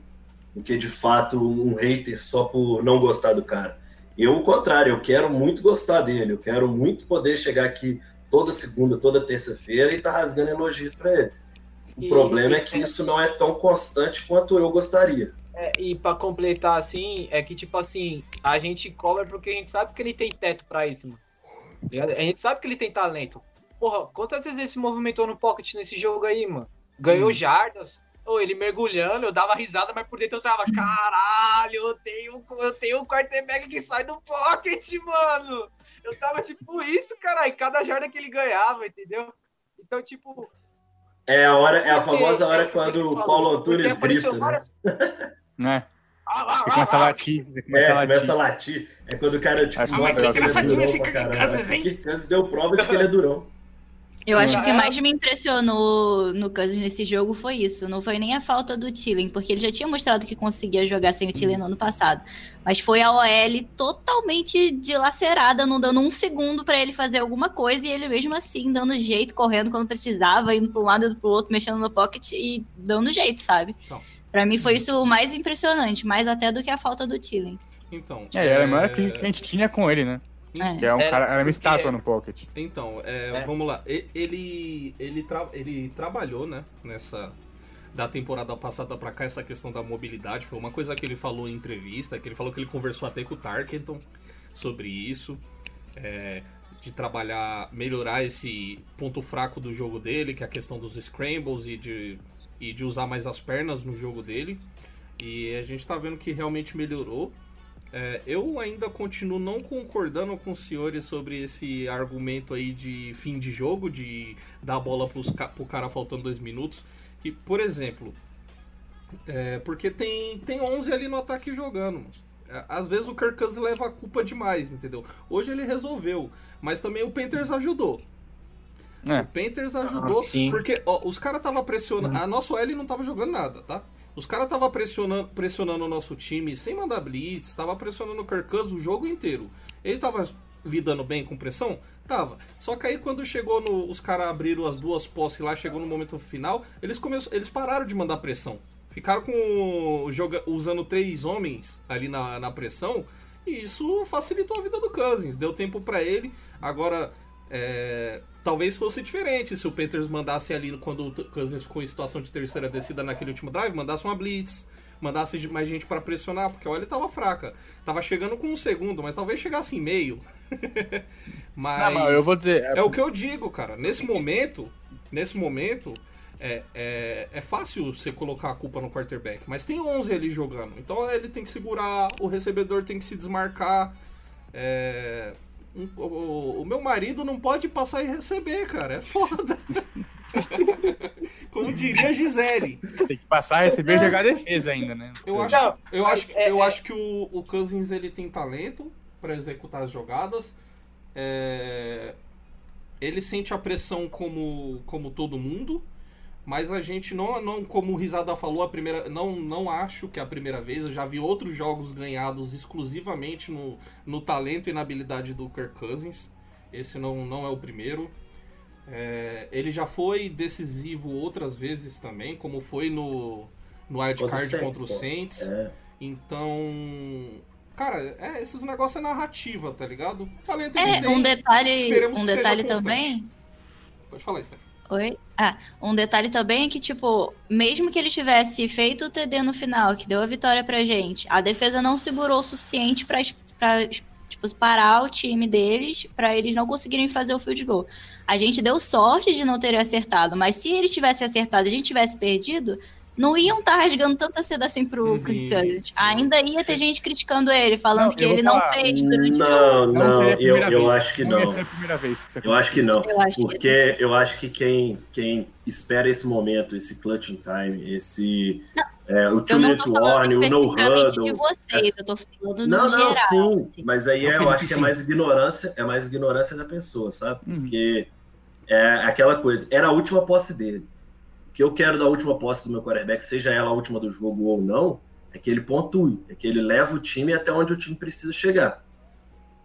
do que de fato um hater só por não gostar do cara. Eu, o contrário, eu quero muito gostar dele, eu quero muito poder chegar aqui toda segunda, toda terça-feira e tá rasgando elogios para ele. O E- problema e- é que isso não é tão constante quanto eu gostaria. É, e pra completar assim, é que tipo assim, a gente cobra porque a gente sabe que ele tem teto pra isso, mano. A gente sabe que ele tem talento. Porra, quantas vezes ele se movimentou no pocket nesse jogo aí, mano? Ganhou Hum. jardas. Ou ele mergulhando, eu dava risada, mas por dentro eu trava. Caralho, eu tenho, eu tenho um quarterback que sai do pocket, mano. Eu tava tipo isso, caralho. Cada jarda que ele ganhava, entendeu? Então, tipo, É a hora, é a famosa hora é quando o Paulo Antunes grita, né? várias- Né? Ah, ah, ah, começa a ah, latir. Ele É, começa a latir. começa a latir. É quando o cara, tipo, mostra muito que é engraçadinho esse caralho. Cousins, hein? Cousins deu prova de que ele é durão. Eu acho que o que É. mais me impressionou no Cousins nesse jogo foi isso. Não foi nem a falta do Tillen, porque ele já tinha mostrado que conseguia jogar sem o Tillen no ano passado. Mas foi a OL totalmente dilacerada, não dando um segundo pra ele fazer alguma coisa e ele mesmo assim dando jeito, correndo quando precisava, indo pra um lado e pro outro, mexendo no pocket e dando jeito, sabe? Então. Pra mim foi isso o mais impressionante, mais até do que a falta do Tillen. Então. É, era a maior gente- que a gente tinha com ele, né? É. Que é um É, cara, era uma porque- estátua no pocket. Então, é, É. vamos lá. Ele, ele, tra- ele trabalhou, né, nessa da temporada passada pra cá essa questão da mobilidade. Foi uma coisa que ele falou em entrevista, que ele falou que ele conversou até com o Tarkenton sobre isso. é, de trabalhar, melhorar esse ponto fraco do jogo dele, que é a questão dos scrambles e de, e de usar mais as pernas no jogo dele. E a gente tá vendo que realmente melhorou. É, eu ainda continuo não concordando com os senhores sobre esse argumento aí de fim de jogo, de dar a bola pros, pro cara faltando dois minutos. E, por exemplo, é, porque tem, tem 11 ali no ataque jogando. É, Às vezes o Kirk Cousins leva a culpa demais, entendeu? Hoje ele resolveu, mas também o Panthers ajudou. É. O Panthers ajudou, Ah, porque ó, os caras tava pressionando. A nossa OL não tava jogando nada, tá? Os caras tava pressionando, pressionando o nosso time sem mandar blitz, tava pressionando o Kirk Cousins o jogo inteiro. Ele tava lidando bem com pressão? Tava. Só que aí quando chegou no. Os caras abriram as duas posses lá, chegou no momento final, eles, começam, eles pararam de mandar pressão. Ficaram com. Joga, usando três homens ali na, na pressão. E isso facilitou a vida do Cousins. Deu tempo pra ele. Agora. é, talvez fosse diferente se o Panthers mandasse ali quando o Cousins ficou em situação de terceira descida naquele último drive, mandasse uma blitz, mandasse mais gente pra pressionar, porque a OL tava fraca. Tava chegando com um segundo, mas talvez chegasse em meio. mas Não, eu vou dizer. é o que eu digo, cara. Nesse momento, nesse momento, é, é, é fácil você colocar a culpa no quarterback, mas tem 11 ali jogando. Então ele tem que segurar, o recebedor tem que se desmarcar. É, um- o, o meu marido não pode passar e receber, cara. É foda. Como diria a Gisele. Tem que passar, receber e jogar a defesa ainda, né? Eu acho, Não, eu acho, é- eu é- acho que o, o Cousins ele tem talento para executar as jogadas. É, ele sente a pressão como, como todo mundo, mas a gente não, não como o Risada falou, a primeira, não, não acho que é a primeira vez. Eu já vi outros jogos ganhados exclusivamente no, no talento e na habilidade do Kirk Cousins. Esse não, não é o primeiro. É, ele já foi decisivo outras vezes também, como foi no, no Wild Contra o Card Saints, contra o pô. Saints. É. Então, cara, é, esses negócios é narrativa, tá ligado? Talento É, tem. um detalhe, Esperemos um que seja detalhe também Pode falar, Steph. Oi? Ah, um detalhe também é que, tipo, mesmo que ele tivesse feito o TD no final, que deu a vitória pra gente, a defesa não segurou o suficiente pra, pra tipo, parar o time deles pra eles não conseguirem fazer o field goal. A gente deu sorte de não ter acertado, mas se ele tivesse acertado e a gente tivesse perdido, não iam estar rasgando tanta seda assim pro Uhum, Kirk Cousins. sim. Ainda ia ter gente criticando ele, falando Não, que eu ele não falar. fez durante o jogo. Não, Não, não, eu, eu vez. acho que não. ia não. ser a primeira vez que isso Eu acho que não. Eu acho que Porque ia eu acho que quem, quem espera esse momento, esse clutch in time, esse. é, o Eu two não minute tô falando warning, o no especificamente de huddle. vocês, eu tô falando no Não, não, geral. sim. assim. Mas aí É o é, eu acho que é mais ignorância, é mais ignorância da pessoa, sabe? Uhum. Porque é aquela coisa, era a última posse dele. O que eu quero da última posse do meu quarterback, seja ela a última do jogo ou não, é que ele pontue, é que ele leva o time até onde o time precisa chegar.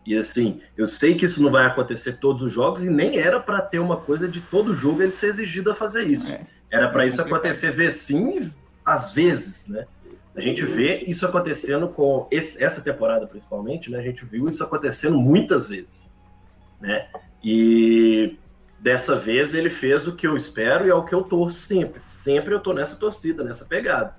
E assim, eu sei que isso não vai acontecer todos os jogos e nem era para ter uma coisa de todo jogo ele ser exigido a fazer isso. É. Era para É isso acontecer ver sim, às vezes, né? A gente vê isso acontecendo com esse- essa temporada principalmente, né? A gente viu isso acontecendo muitas vezes, né? E dessa vez ele fez o que eu espero e é o que eu torço sempre. Sempre eu tô nessa torcida, nessa pegada.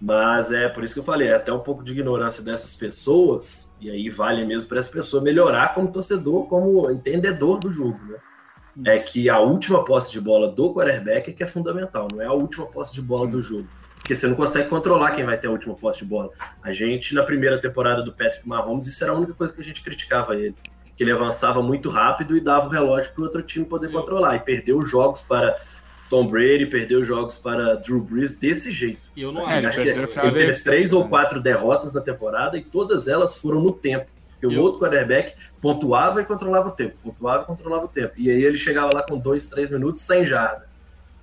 Mas é por isso que eu falei, é até um pouco de ignorância dessas pessoas, e aí vale mesmo para essa pessoa melhorar como torcedor, como entendedor do jogo, né? É que a última posse de bola do quarterback é que é fundamental, não é a última posse de bola do jogo. Porque você não consegue controlar quem vai ter a última posse de bola. A gente, na primeira temporada do Patrick Mahomes, isso era a única coisa que a gente criticava ele. Que ele avançava muito rápido e dava o relógio para o outro time poder controlar. E perdeu jogos para Tom Brady, perdeu jogos para Drew Brees desse jeito. E eu não Assim, É, acho. acho que ele teve três ou né? quatro derrotas na temporada e todas elas foram no tempo. Porque o Eu- outro quarterback pontuava e controlava o tempo, pontuava e controlava o tempo. E aí ele chegava lá com dois, três minutos, 100 jardas.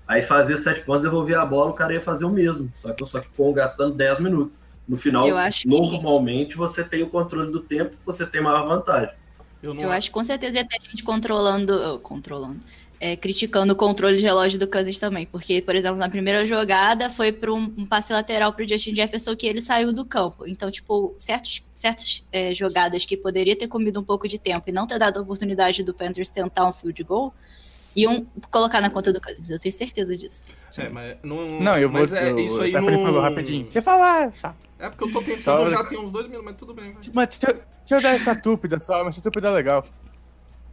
Aí fazia sete pontos, devolvia a bola, o cara ia fazer o mesmo. Só que, só que com gastando 10 minutos. No final, acho que- normalmente, você tem o controle do tempo, você tem maior vantagem. Eu não Eu acho que com certeza ia ter gente controlando. controlando. é, criticando o controle de relógio do Cousins também. Porque, por exemplo, na primeira jogada foi para um, um passe lateral pro Justin Jefferson que ele saiu do campo. Então, tipo, certos, certas é, jogadas que poderia ter comido um pouco de tempo e não ter dado a oportunidade do Panthers tentar um field goal, iam colocar na conta do Cousins. Eu tenho certeza disso. É, mas não, Não, eu vou. mas é, eu- isso o aí Stephanie não... falou rapidinho. Você falar, chato. É porque eu tô tentando Só- já tem uns dois minutos, mas tudo bem. vai. Mas deixa, eu- deixa eu dar essa túpida só, uma túpida legal.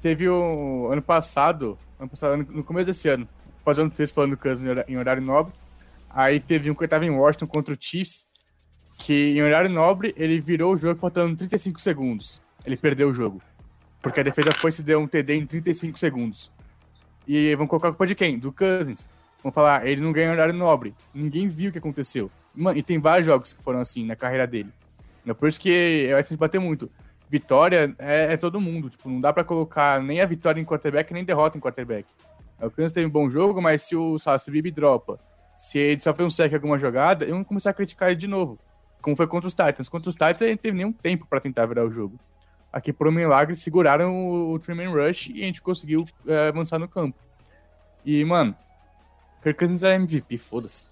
Teve um ano passado, ano passado, no começo desse ano, fazendo texto falando do Cousins em horário nobre. Aí teve um que tava em Washington contra o Chiefs, que em horário nobre ele virou o jogo faltando 35 segundos. Ele perdeu o jogo. Porque a defesa foi se deu um TD em 35 segundos. E vão colocar a culpa de quem? Do Cousins. Vão falar, ele não ganha horário nobre. Ninguém viu o que aconteceu. Mano, e tem vários jogos que foram assim na carreira dele. É por isso que eu acho que a gente bater muito. Vitória é, é todo mundo. Tipo, não dá pra colocar nem a vitória em quarterback, nem derrota em quarterback. O Kansas teve um bom jogo, mas se o, Bibi dropa, se ele sofreu um sec alguma jogada, eu vou começar a criticar ele de novo. Como foi contra os Titans. Contra os Titans, ele não teve nenhum tempo pra tentar virar o jogo. Aqui, por um milagre, seguraram o, o Truman Rush e a gente conseguiu é, avançar no campo. E, mano, Kirk Cousins é MVP, foda-se.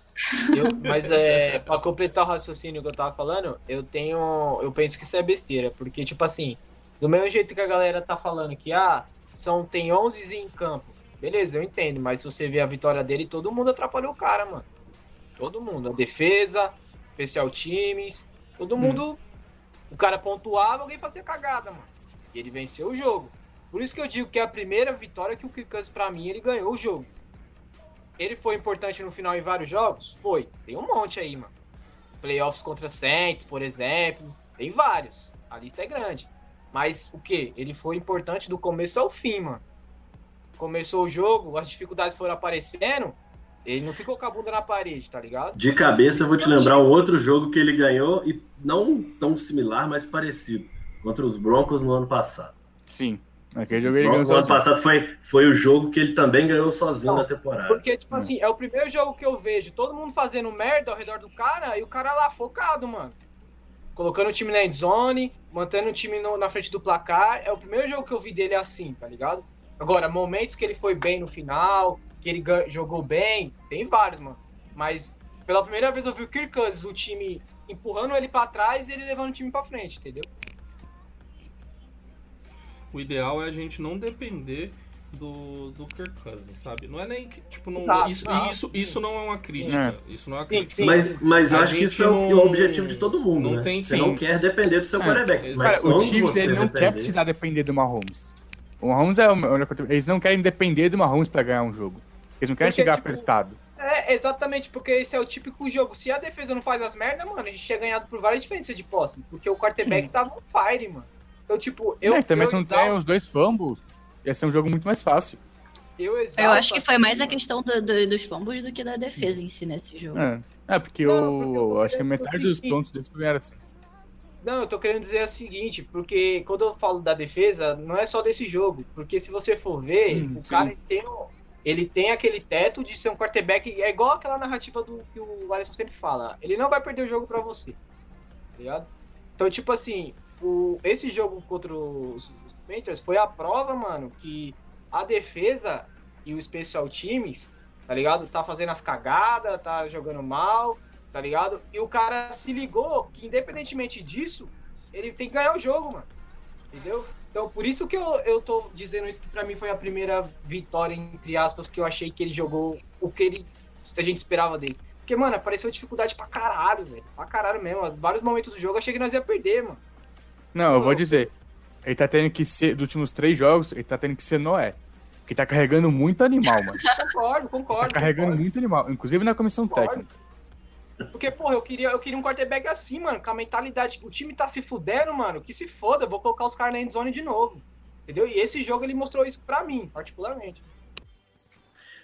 Mas é, pra completar o raciocínio que eu tava falando, eu tenho. Eu penso que isso é besteira, porque, tipo assim, do mesmo jeito que a galera tá falando que, ah, são, tem 11 em campo. Beleza, eu entendo, mas se você vê a vitória dele, todo mundo atrapalhou o cara, mano. Todo mundo. A defesa, especial times, todo mundo. O cara pontuava, alguém fazia cagada, mano. E ele venceu o jogo. Por isso que eu digo que é a primeira vitória que o Kirk Cousins, pra mim, ele ganhou o jogo. Ele foi importante no final em vários jogos? Foi. Tem um monte aí, mano. Playoffs contra Saints, por exemplo. Tem vários. A lista é grande. Mas o que? Ele foi importante do começo ao fim, mano. Começou o jogo, as dificuldades foram aparecendo. Ele não ficou com a bunda na parede, tá ligado? De cabeça, eu vou te lembrar um outro jogo que ele ganhou, e não tão similar, mas parecido. Contra os Broncos no ano passado. Sim. Aquele jogo ele No ganhou ano sozinho. passado foi, foi o jogo que ele também ganhou sozinho Não, na temporada. Porque, tipo assim, é o primeiro jogo que eu vejo todo mundo fazendo merda ao redor do cara e o cara lá focado, mano. Colocando o time na endzone, mantendo o time no- na frente do placar. É o primeiro jogo que eu vi dele assim, tá ligado? Agora, momentos que ele foi bem no final, que ele jogou bem, tem vários, mano. Mas pela primeira vez eu vi o Kirk Cousins, o time empurrando ele pra trás e ele levando o time pra frente, entendeu? O ideal é a gente não depender do, do Kirk Cousins, sabe? Não é nem que, tipo, não, isso, não, isso, sim. isso não é uma crítica. Isso não é uma crítica. sim, mas sim. mas eu A acho que isso é o, não- o objetivo de todo mundo, não né? tem- você sim. não quer depender do seu É. quarterback. Mas Cara, o Chiefs ele não depender- quer precisar depender do Mahomes. O Mahomes é o melhor quarterback. Eles não querem depender do Mahomes pra ganhar um jogo. Eles não querem Porque, chegar tipo, apertado. É, exatamente, porque esse é o típico jogo. Se a defesa não faz as merdas, mano, a gente tinha ganhado por várias diferenças de posse. Porque o quarterback Sim. tava on fire, mano. Então, tipo, eu. é, também eu se não tem os dois fumbles, ia ser um jogo muito mais fácil. Eu, exalto Eu acho que foi mais a questão do- do- dos fumbles do que da defesa em si nesse jogo. É, é porque Não, o. porque eu acho que a metade dos seguinte. pontos deles foi assim. Não, eu tô querendo dizer o seguinte, porque quando eu falo da defesa, não é só desse jogo. Porque se você for ver, Hum, o sim. cara tem, ele tem aquele teto de ser um quarterback. É igual aquela narrativa do que o Alisson sempre fala. Ele não vai perder o jogo pra você. Tá ligado? Então, tipo assim, o, esse jogo contra os, os Panthers foi a prova, mano, que a defesa e o special teams, tá ligado? Tá fazendo as cagadas, tá jogando mal, tá ligado? E o cara se ligou que, independentemente disso, ele tem que ganhar o jogo, mano. Entendeu? Então, por isso que eu, eu tô dizendo isso, que pra mim foi a primeira vitória, entre aspas, que eu achei que ele jogou o que ele, a gente esperava dele. Porque, mano, apareceu dificuldade pra caralho, velho. Pra caralho mesmo. Vários momentos do jogo achei que nós ia perder, mano. Não, eu vou dizer. Ele tá tendo que ser, dos últimos três jogos, ele tá tendo que ser Noé. Porque tá carregando muito animal, mano. Concordo, concordo. Tá carregando concordo. muito animal, inclusive na comissão Concordo. técnica. Porque, porra, eu queria, eu queria um quarterback assim, mano, com a mentalidade. O time tá se fudendo, mano, que se foda, eu vou colocar os caras na endzone de novo. Entendeu? E esse jogo ele mostrou isso pra mim, particularmente.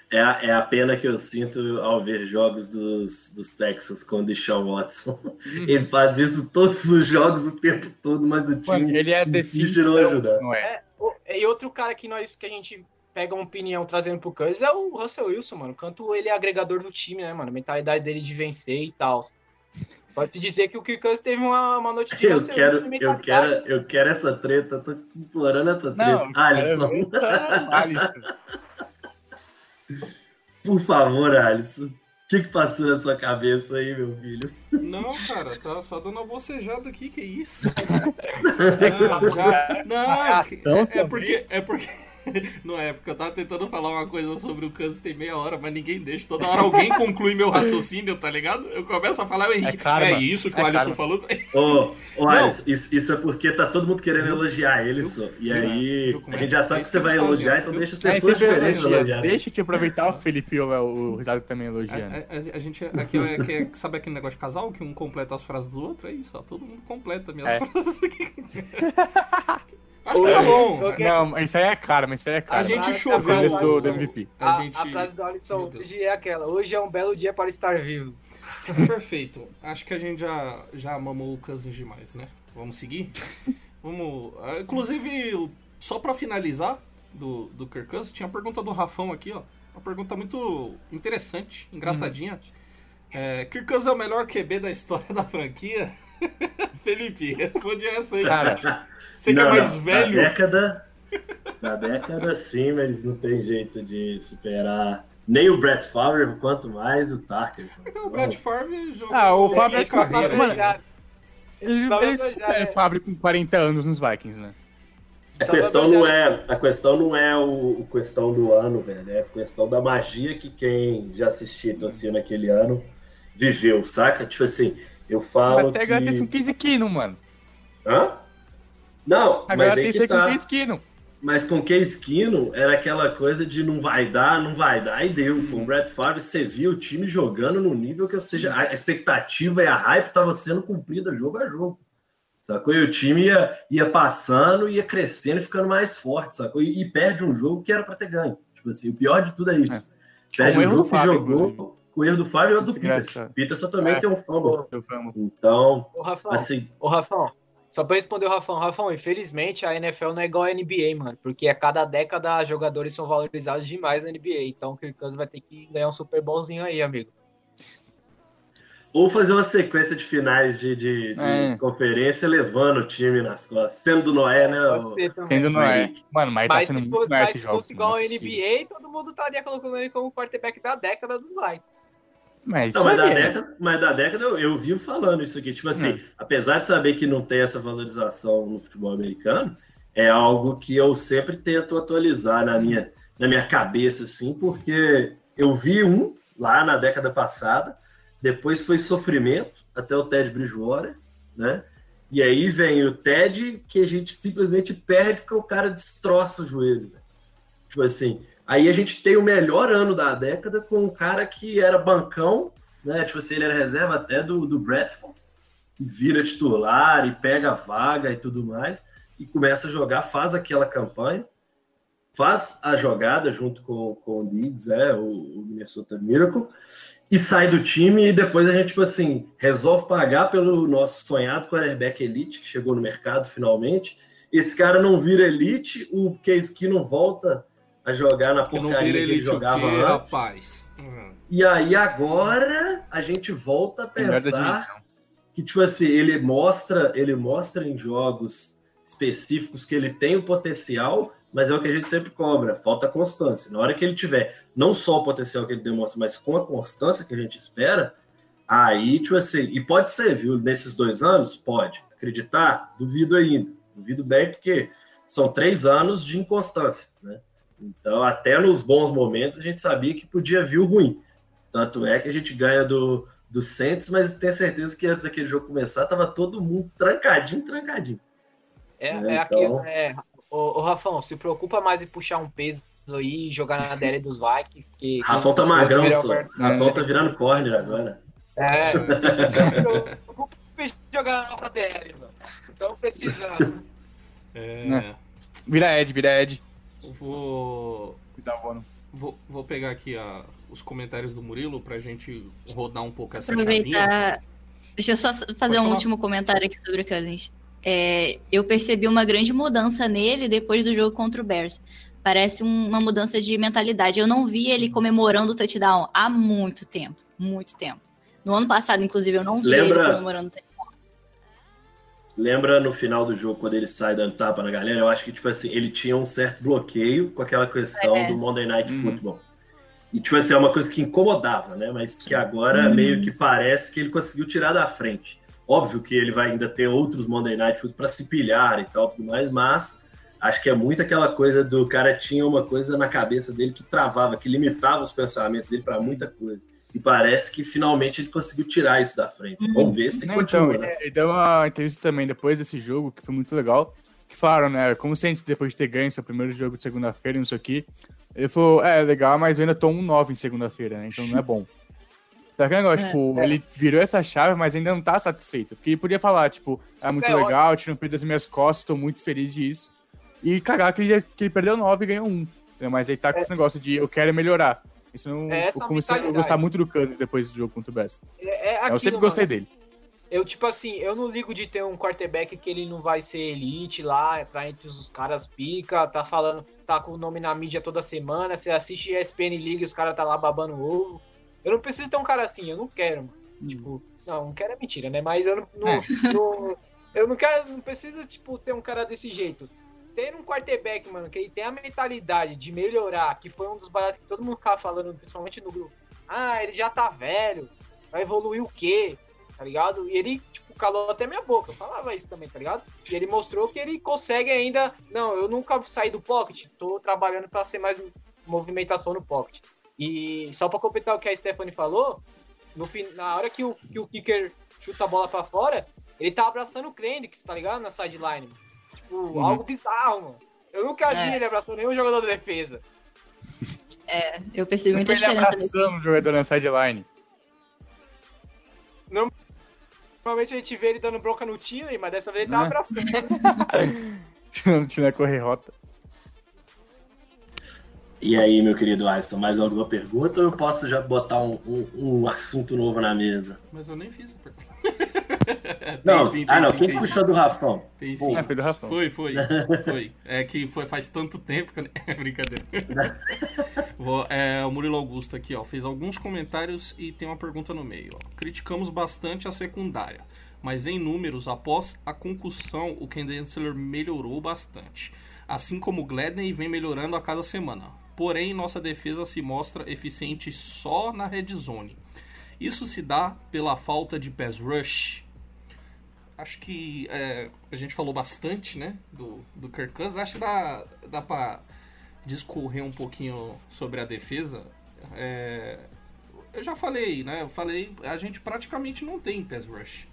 É a, é a pena que eu sinto ao ver jogos dos, dos Texans com o Deshaun Watson. Ele faz isso todos os jogos o tempo todo, mas o time Mano, ele é a insiste em não definição ajudar. de Noé. É, o- e outro cara que nós que a gente pega uma opinião trazendo pro Cousins é o Russell Wilson, mano. Quanto ele é agregador do time, né, mano? A mentalidade dele de vencer e tal. Pode te dizer que o Kirk Cousins teve uma, uma noite de Eu Russell quero, Wilson eu, quero, eu quero essa treta, tô implorando essa treta. Não, Alisson. por favor, Alisson. O que, que passou na sua cabeça aí, meu filho? Não, cara, tá só dando uma bocejada aqui, que isso? Não, já- não, é, é porque. É porque. Não é, porque eu tava tentando falar uma coisa sobre o Kansas tem meia hora, mas ninguém deixa. Toda hora alguém conclui meu raciocínio, tá ligado? Eu começo a falar, o Henrique, É karma, é isso que o é Alisson karma. falou. Ô, ô. Alisson, isso, isso é porque tá todo mundo querendo Viu? elogiar ele Viu? só. E Viu? aí, a é? gente já sabe É que você vai elogiar, então deixa as É, pessoas diferentes elogia. elogiar. Deixa eu te aproveitar o Felipe ou o Risado também elogiando. A, a- a gente, aqui, é, que é- sabe aquele negócio de casal que um completa as frases do outro? É isso, ó. Todo mundo completa minhas É. frases aqui. Acho que tá bom. Não, isso aí é caro, mas isso aí é caro. A gente Ah, choveu. começo do, do MVP. A, A, gente... a frase do Alisson hoje é aquela. Hoje é um belo dia para estar vivo. Perfeito. Acho que a gente já, já mamou o Cousins demais, né? Vamos seguir? Vamos. ah, Inclusive, só pra finalizar do, do Kirk Cousins, tinha a pergunta do Rafão aqui, ó. Uma pergunta muito interessante, engraçadinha. É, Kirk Cousins é o melhor QB da história da franquia? Felipe, responde essa aí. Cara, Você que é mais não, velho. Na década, na década sim, mas não tem jeito de superar nem o Brett Favre, quanto mais o Tarker. O Brad Favre jogou. Ah, o Favre é carreira, carreira, mano. né? ele, supera é. o Fábio com 40 anos nos Vikings, né? A questão não é, a questão não é o, o questão do ano, velho. É a questão da magia que quem já assistiu torcia naquele ano viveu, saca? Tipo assim, eu falo até agora tem que... um Case Keenum, mano. Hã? Não, Agora tem que que ser com tá. Case Keenum. Mas com Case Keenum era aquela coisa de não vai dar, não vai dar, e deu. Com o Brett Favre, você via o time jogando no nível que, ou seja, a expectativa e a hype estava sendo cumprida jogo a jogo. Sacou? E o time ia, ia passando, ia crescendo e ficando mais forte, sacou? E, e perde um jogo que era para ter ganho. Tipo assim, o pior de tudo é isso. Perde Com o um jogo que jogou inclusive. O erro do Fábio e o do Peterson. Peterson também É. tem um fumble. Então, Ô, Rafão, assim, ô, Rafão, só pra responder o Rafão. Rafão, infelizmente a NFL não é igual a NBA, mano. Porque a cada década jogadores são valorizados demais na NBA. Então o Kirk Cousins vai ter que ganhar um Super Bowlzinho aí, amigo. Ou fazer uma sequência de finais de, de- de É. conferência levando o time nas costas. Sendo do Noé, né? Pode o- ser também. Tendo não é. Henrique. Mano, mas, Mas tá sendo se, muito maior esse se jogo. fosse igual não a é possível. NBA, todo mundo estaria colocando ele como quarterback da década dos Vikings. Mas Não, isso mas, da é. década, mas da década eu, eu vi falando isso aqui. Tipo assim, Hum. apesar de saber que não tem essa valorização no futebol americano, é algo que eu sempre tento atualizar na minha, na minha cabeça, assim, porque eu vi um lá na década passada, depois foi sofrimento até o Ted Bridgewater, né? E aí vem o Ted que a gente simplesmente perde porque o cara destroça o joelho. né? Tipo assim, aí a gente tem o melhor ano da década com um cara que era bancão, né? Tipo assim, ele era reserva até do, do Bradford, e vira titular e pega a vaga e tudo mais, e começa a jogar, faz aquela campanha, faz a jogada junto com, com o Diggs, é, o, o Minnesota Miracle, e sai do time, e depois a gente, tipo assim, resolve pagar pelo nosso sonhado quarterback elite, que chegou no mercado finalmente. Esse cara não vira elite, o Case Keenum volta a jogar na Que não porcaria que ele jogava quê, antes. rapaz? Hum. E aí agora a gente volta a pensar que, tipo assim, ele mostra, ele mostra em jogos específicos que ele tem o potencial, mas é o que a gente sempre cobra, falta constância. Na hora que ele tiver não só o potencial que ele demonstra, mas com a constância que a gente espera, aí, tipo assim, e pode ser, viu, nesses dois anos, pode. Acreditar? Duvido ainda. Duvido bem, porque são três anos de inconstância, né? Então, até nos bons momentos, a gente sabia que podia vir o ruim. Tanto é que a gente ganha do, do Saints, mas tenho certeza que antes daquele jogo começar, tava todo mundo trancadinho, trancadinho. É, É, é aquilo, então- é. Ô, ô, Rafão, se preocupa mais em puxar um peso aí e jogar na DL dos Vikings, porque... Rafão tá magrão, guarda- Rafão tá virando corner agora. É, se preocupa em jogar na nossa DL, mano. Então precisando. É, Né. Vira Ed, vira Ed. eu vou, Cuidado, mano. vou, vou pegar aqui a- os comentários do Murilo pra gente rodar um pouco essa chavinha. Aproveitar. Deixa eu só fazer Pode um falar. último comentário aqui sobre o Cousins. É, eu percebi uma grande mudança nele depois do jogo contra o Bears. Parece um- uma mudança de mentalidade. Eu não vi ele comemorando o touchdown há muito tempo. Muito tempo. No ano passado, inclusive, eu não vi Lembra- ele comemorando o touchdown. Lembra no final do jogo, quando ele sai dando tapa na galera? Eu acho que, tipo assim, ele tinha um certo bloqueio com aquela questão É. do Monday Night Uhum. Football. E, tipo assim, é uma coisa que incomodava, né? Mas que agora Uhum. meio que parece que ele conseguiu tirar da frente. Óbvio que ele vai ainda ter outros Monday Night Football para se pilhar e tal, tudo mais, mas acho que é muito aquela coisa do cara tinha uma coisa na cabeça dele que travava, que limitava os pensamentos dele para muita coisa. E parece que finalmente ele conseguiu tirar isso da frente. Uhum. Vamos ver se Não, continua, então, né? ele, ele deu uma entrevista também depois desse jogo, que foi muito legal, que falaram, né, como sente depois de ter ganho seu primeiro jogo de segunda-feira, não sei o que. Ele falou, é, legal, mas eu ainda tô um 9 em segunda-feira, né, então não é bom. Então, aquele negócio, É. tipo, ele virou essa chave, mas ainda não tá satisfeito. Porque ele podia falar, tipo, é muito é legal, tirou um peso das minhas costas, tô muito feliz disso. E cagar que ele, que ele perdeu 9 e ganhou 1. entendeu? Mas aí tá com esse negócio de eu quero melhorar. Isso não. É eu comecei a gostar muito do Cousins depois do jogo contra o Bears. É, é eu aquilo, sempre gostei mano. dele. Eu, tipo assim, eu não ligo de ter um quarterback que ele não vai ser elite lá, tá entre os caras pica, tá falando, tá com o nome na mídia toda semana, você assiste ESPN League e os caras tá lá babando o ovo. Eu não preciso ter um cara assim, eu não quero, mano. Tipo, não, não quero é mentira, né? Mas eu não, não- É. não- eu não quero, não preciso, tipo, ter um cara desse jeito. Ter um quarterback, mano, que ele tem a mentalidade de melhorar, que foi um dos baratos que todo mundo ficava falando, principalmente no grupo. Ah, ele já tá velho, vai evoluir o quê? Tá ligado? E ele, tipo, calou até minha boca. Eu falava isso também, tá ligado? E ele mostrou que ele consegue ainda. Não, eu nunca saí do pocket, tô trabalhando pra ser mais movimentação no pocket. E só pra completar o que a Stephanie falou, no fim, na hora que o, que o kicker chuta a bola pra fora, ele tá abraçando o Kendricks, tá ligado? Na sideline. Tipo, Uhum. algo bizarro, mano. Eu nunca vi É. ele abraçando nenhum jogador de defesa. É, eu percebi muita ele diferença desse. abraçando o jogador na sideline. Normalmente a gente vê ele dando bronca no Tilly, mas dessa vez ele tá É. abraçando. Não tinha correr rota. E aí, meu querido Alisson, mais alguma pergunta ou eu posso já botar um, um- um assunto novo na mesa? Mas eu nem fiz a pergunta. Não, sim, tem ah não, sim, quem tem puxou do Rafão? Tem sim. É, foi do Rafão. Foi, foi, foi. É que foi faz tanto tempo que. É brincadeira. Vou, é, o Murilo Augusto aqui, ó, fez alguns comentários e tem uma pergunta no meio. ó. Criticamos bastante a secundária, mas em números, após a concussão, o Ken Densler melhorou bastante. Assim como o Gladney vem melhorando a cada semana. Porém, nossa defesa se mostra eficiente só na red zone. Isso se dá pela falta de pass rush. Acho que é, a gente falou bastante, né, do, do Kirk Cousins. Acho que dá, dá pra discorrer um pouquinho sobre a defesa. É, eu já falei, né, eu falei, a gente praticamente não tem pass rush.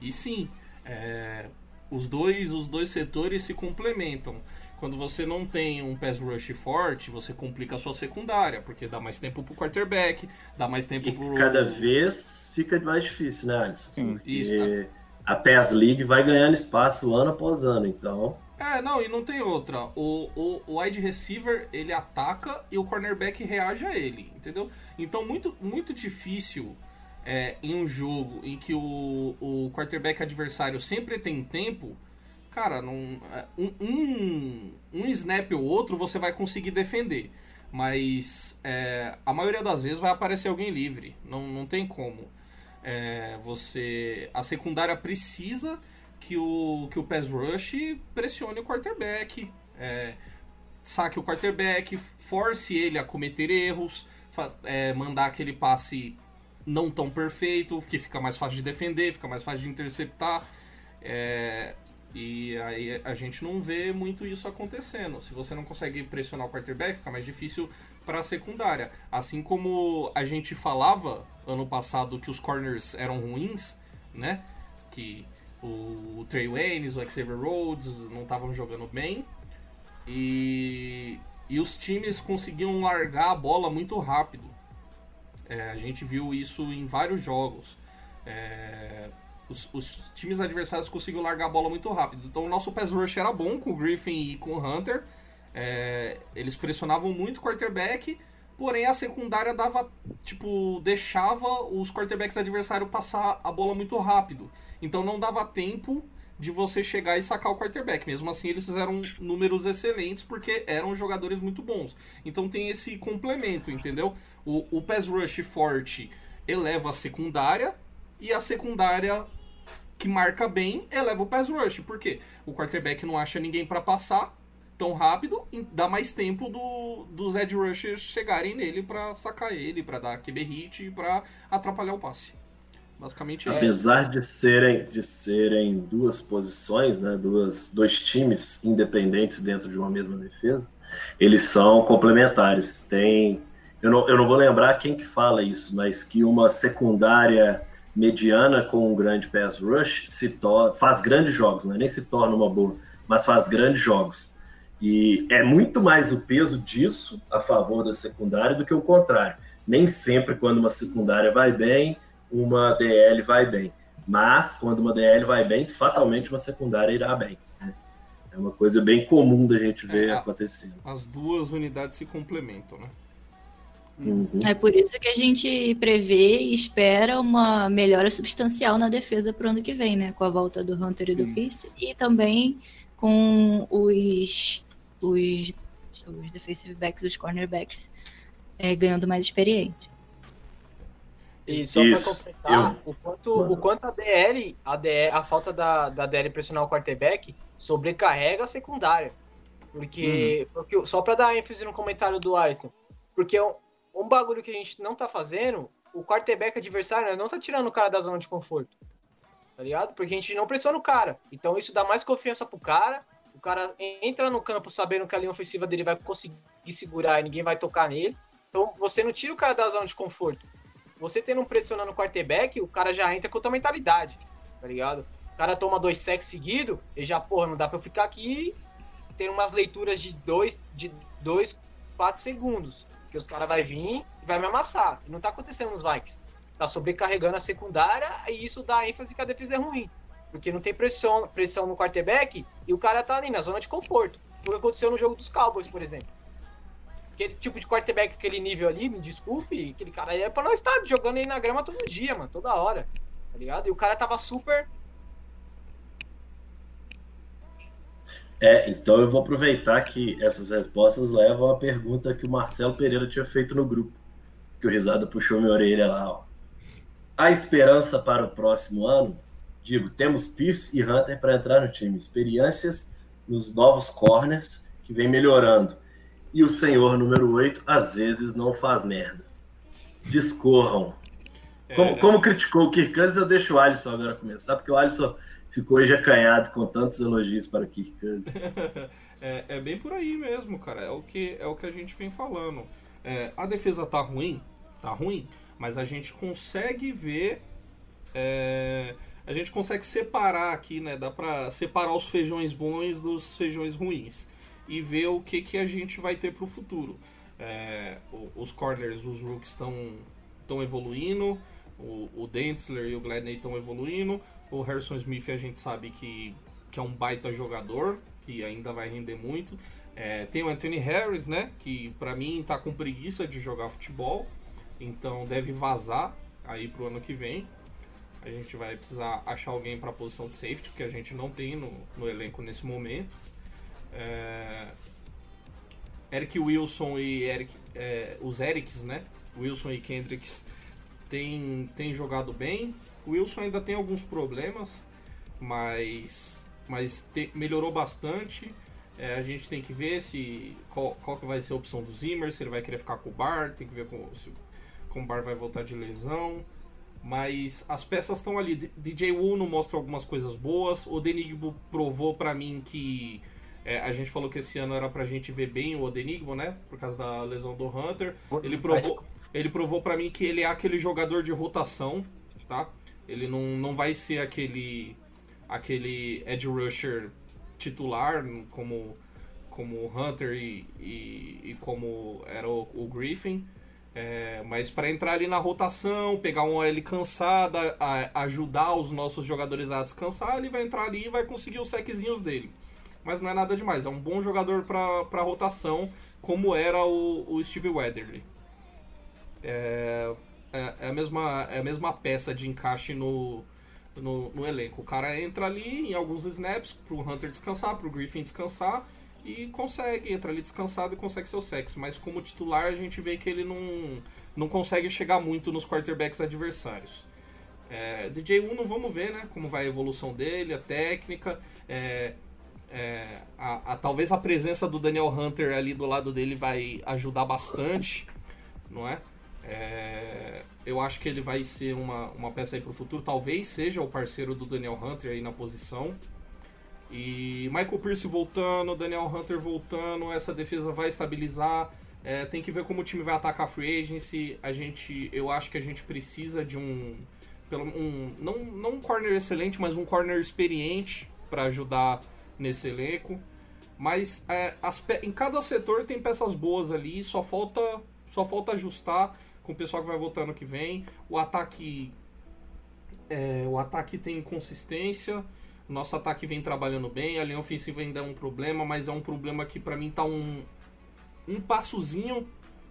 E sim, é, os, dois, os dois setores se complementam. Quando você não tem um pass rush forte, você complica a sua secundária, porque dá mais tempo pro quarterback, dá mais tempo E pro... cada vez fica mais difícil, né, Alisson? Sim. Porque Isso, tá. a PES League vai ganhando espaço ano após ano, então. É, não, e não tem outra. O, o, o wide receiver, ele ataca e o cornerback reage a ele, entendeu? Então, muito, muito difícil é, em um jogo em que o, o quarterback adversário sempre tem tempo, cara, não, é, um, um, snap ou outro você vai conseguir defender. Mas é, a maioria das vezes vai aparecer alguém livre, não, não tem como. É, você. A secundária precisa que o, que o pass rush pressione o quarterback. É, saque o quarterback, force ele a cometer erros, é, mandar aquele passe não tão perfeito, que fica mais fácil de defender, fica mais fácil de interceptar. É, e aí a gente não vê muito isso acontecendo. Se você não consegue pressionar o quarterback, fica mais difícil para a secundária. Assim como a gente falava ano passado que os corners eram ruins, né? Que o Trey Waynes, o Xavier Rhodes não estavam jogando bem. E, e os times conseguiam largar a bola muito rápido. É, a gente viu isso em vários jogos. É, os, os times adversários conseguiam largar a bola muito rápido. Então o nosso pass rush era bom com o Griffin e com o Hunter. É, eles pressionavam muito o quarterback, porém a secundária dava, tipo, deixava os quarterbacks adversários passar a bola muito rápido. Então não dava tempo de você chegar e sacar o quarterback. Mesmo assim, eles fizeram números excelentes porque eram jogadores muito bons. Então tem esse complemento, entendeu? O, o pass rush forte eleva a secundária e a secundária que marca bem eleva o pass rush. Por quê? O quarterback não acha ninguém para passar tão rápido, e dá mais tempo do, dos edge rushers chegarem nele para sacar ele, para dar QB hit e para atrapalhar o passe. Basicamente é. Apesar de serem, de serem duas posições, né, duas, dois times independentes dentro de uma mesma defesa, eles são complementares. Tem, eu não, eu não vou lembrar quem que fala isso, mas que uma secundária mediana com um grande pass rush se faz grandes jogos, não é nem se torna uma boa, mas faz grandes jogos. E é muito mais o peso disso a favor da secundária do que o contrário. Nem sempre, quando uma secundária vai bem, uma DL vai bem. Mas, quando uma DL vai bem, fatalmente uma secundária irá bem. né? É uma coisa bem comum da gente ver É, acontecendo. As duas unidades se complementam, né? Uhum. É por isso que a gente prevê e espera uma melhora substancial na defesa pro ano que vem, né? Com a volta do Hunter e do Sim. Pierce. E também com os, os, os defensive backs, os cornerbacks, é, ganhando mais experiência. E só pra Isso. completar, Eu- o, quanto, o quanto a DL, a DL, a falta da, da DL pressionar o quarterback sobrecarrega a secundária. Porque, porque só pra dar ênfase no comentário do Alisson, porque um, bagulho que a gente não tá fazendo, o quarterback adversário não tá tirando o cara da zona de conforto. Tá ligado? Porque a gente não pressiona o cara. Então isso dá mais confiança pro cara. O cara entra no campo sabendo que a linha ofensiva dele vai conseguir segurar e ninguém vai tocar nele. Então você não tira o cara da zona de conforto. Você tendo um pressionando o quarterback, o cara já entra com outra mentalidade, tá ligado? O cara toma dois sacks seguidos, ele já, porra, não dá pra eu ficar aqui tendo umas leituras de dois, de dois, quatro segundos. Que os caras vai vir e vai me amassar. Não tá acontecendo nos Vikings. Tá sobrecarregando a secundária e isso dá ênfase que a defesa é ruim. Porque não tem pressão, pressão no quarterback e o cara tá ali na zona de conforto. O que aconteceu no jogo dos Cowboys, por exemplo. Aquele tipo de quarterback, aquele nível ali, me desculpe, aquele cara aí é pra nós estar jogando aí na grama todo dia, mano, toda hora. Tá ligado? E o cara tava super. É, então eu vou aproveitar que essas respostas levam à pergunta que o Marcelo Pereira tinha feito no grupo. Que o Risada puxou minha orelha lá, ó. A esperança para o próximo ano? Digo, temos Pierce e Hunter para entrar no time. Experiências nos novos corners que vem melhorando. E o senhor número 8 às vezes não faz merda. Discorram. Como, como criticou o Kirk Cousins, eu deixo o Alisson agora começar, porque o Alisson ficou hoje acanhado com tantos elogios para o Kirk Cousins. é, é bem por aí mesmo, cara. É o que, é o que a gente vem falando. É, a defesa tá ruim, tá ruim, mas a gente consegue ver. é, a gente consegue separar aqui, né? Dá pra separar os feijões bons dos feijões ruins. E ver o que, que a gente vai ter pro futuro. É, os corners, os rooks estão evoluindo. O, o Dentzler e o Gladney estão evoluindo. O Harrison Smith a gente sabe que, que é um baita jogador, que ainda vai render muito. É, tem o Anthony Harris, né? Que pra mim tá com preguiça de jogar futebol. Então deve vazar aí pro ano que vem. A gente vai precisar achar alguém para a posição de safety, porque a gente não tem no, no elenco nesse momento. É, Eric Wilson e Eric, é, os Erics, né? Wilson e Kendricks tem, tem jogado bem. O Wilson ainda tem alguns problemas, mas, mas te- melhorou bastante. É, a gente tem que ver se qual, qual que vai ser a opção do Zimmer, se ele vai querer ficar com o Bar, tem que ver com, se, como o Bar vai voltar de lesão. Mas as peças estão ali. DJ Uno mostra algumas coisas boas. O Denigbo provou pra mim que. é, a gente falou que esse ano era pra gente ver bem o Odenigbo, né? Por causa da lesão do Hunter. Ele provou, ele provou para mim que ele é aquele jogador de rotação, tá? Ele não, não vai ser aquele aquele edge rusher titular como como o Hunter e, e, e como era o, o Griffin. É, mas para entrar ali na rotação, pegar um OL cansada, a- ajudar os nossos jogadores a descansar, ele vai entrar ali e vai conseguir os seczinhos dele. Mas não é nada demais, é um bom jogador para rotação, como era o, o Steve Weatherly. É, é, é a mesma, é a mesma peça de encaixe no, no, no elenco. O cara entra ali em alguns snaps pro Hunter descansar, pro Griffin descansar e consegue, entra ali descansado e consegue seu sexo. Mas como titular a gente vê que ele não, não consegue chegar muito nos quarterbacks adversários. É, DJ Uno, vamos ver né, como vai a evolução dele, a técnica. É, é, a, a- talvez a presença do Daniel Hunter ali do lado dele vai ajudar bastante, não é? É, eu acho que ele vai ser uma, uma peça aí pro futuro. Talvez seja o parceiro do Daniel Hunter aí na posição. E Michael Pierce voltando, Daniel Hunter voltando, essa defesa vai estabilizar. É, tem que ver como o time vai atacar a free agency. A gente, eu acho que a gente precisa de um, pelo, um não, não um corner excelente, mas um corner experiente para ajudar nesse elenco. Mas é, as em cada setor tem peças boas ali, só falta, só falta ajustar com o pessoal que vai voltar ano que vem. O ataque é, o ataque tem consistência. Nosso ataque vem trabalhando bem. A linha ofensiva ainda é um problema, mas é um problema que pra mim tá um, um passozinho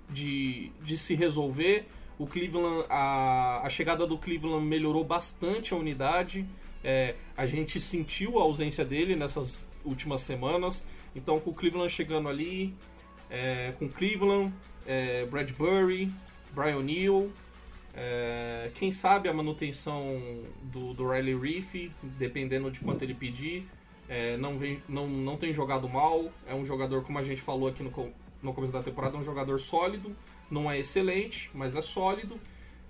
de, de se resolver. O Cleveland, a, a chegada do Cleveland melhorou bastante a unidade. É, a gente sentiu a ausência dele nessas últimas semanas. Então, com o Cleveland chegando ali, é, com Cleveland, é, Bradbury, Brian Neal, é, quem sabe a manutenção do, do Riley Reef, dependendo de quanto ele pedir. É, não, vem, não, não tem jogado mal. É um jogador, como a gente falou aqui no, no começo da temporada, um jogador sólido. Não é excelente, mas é sólido.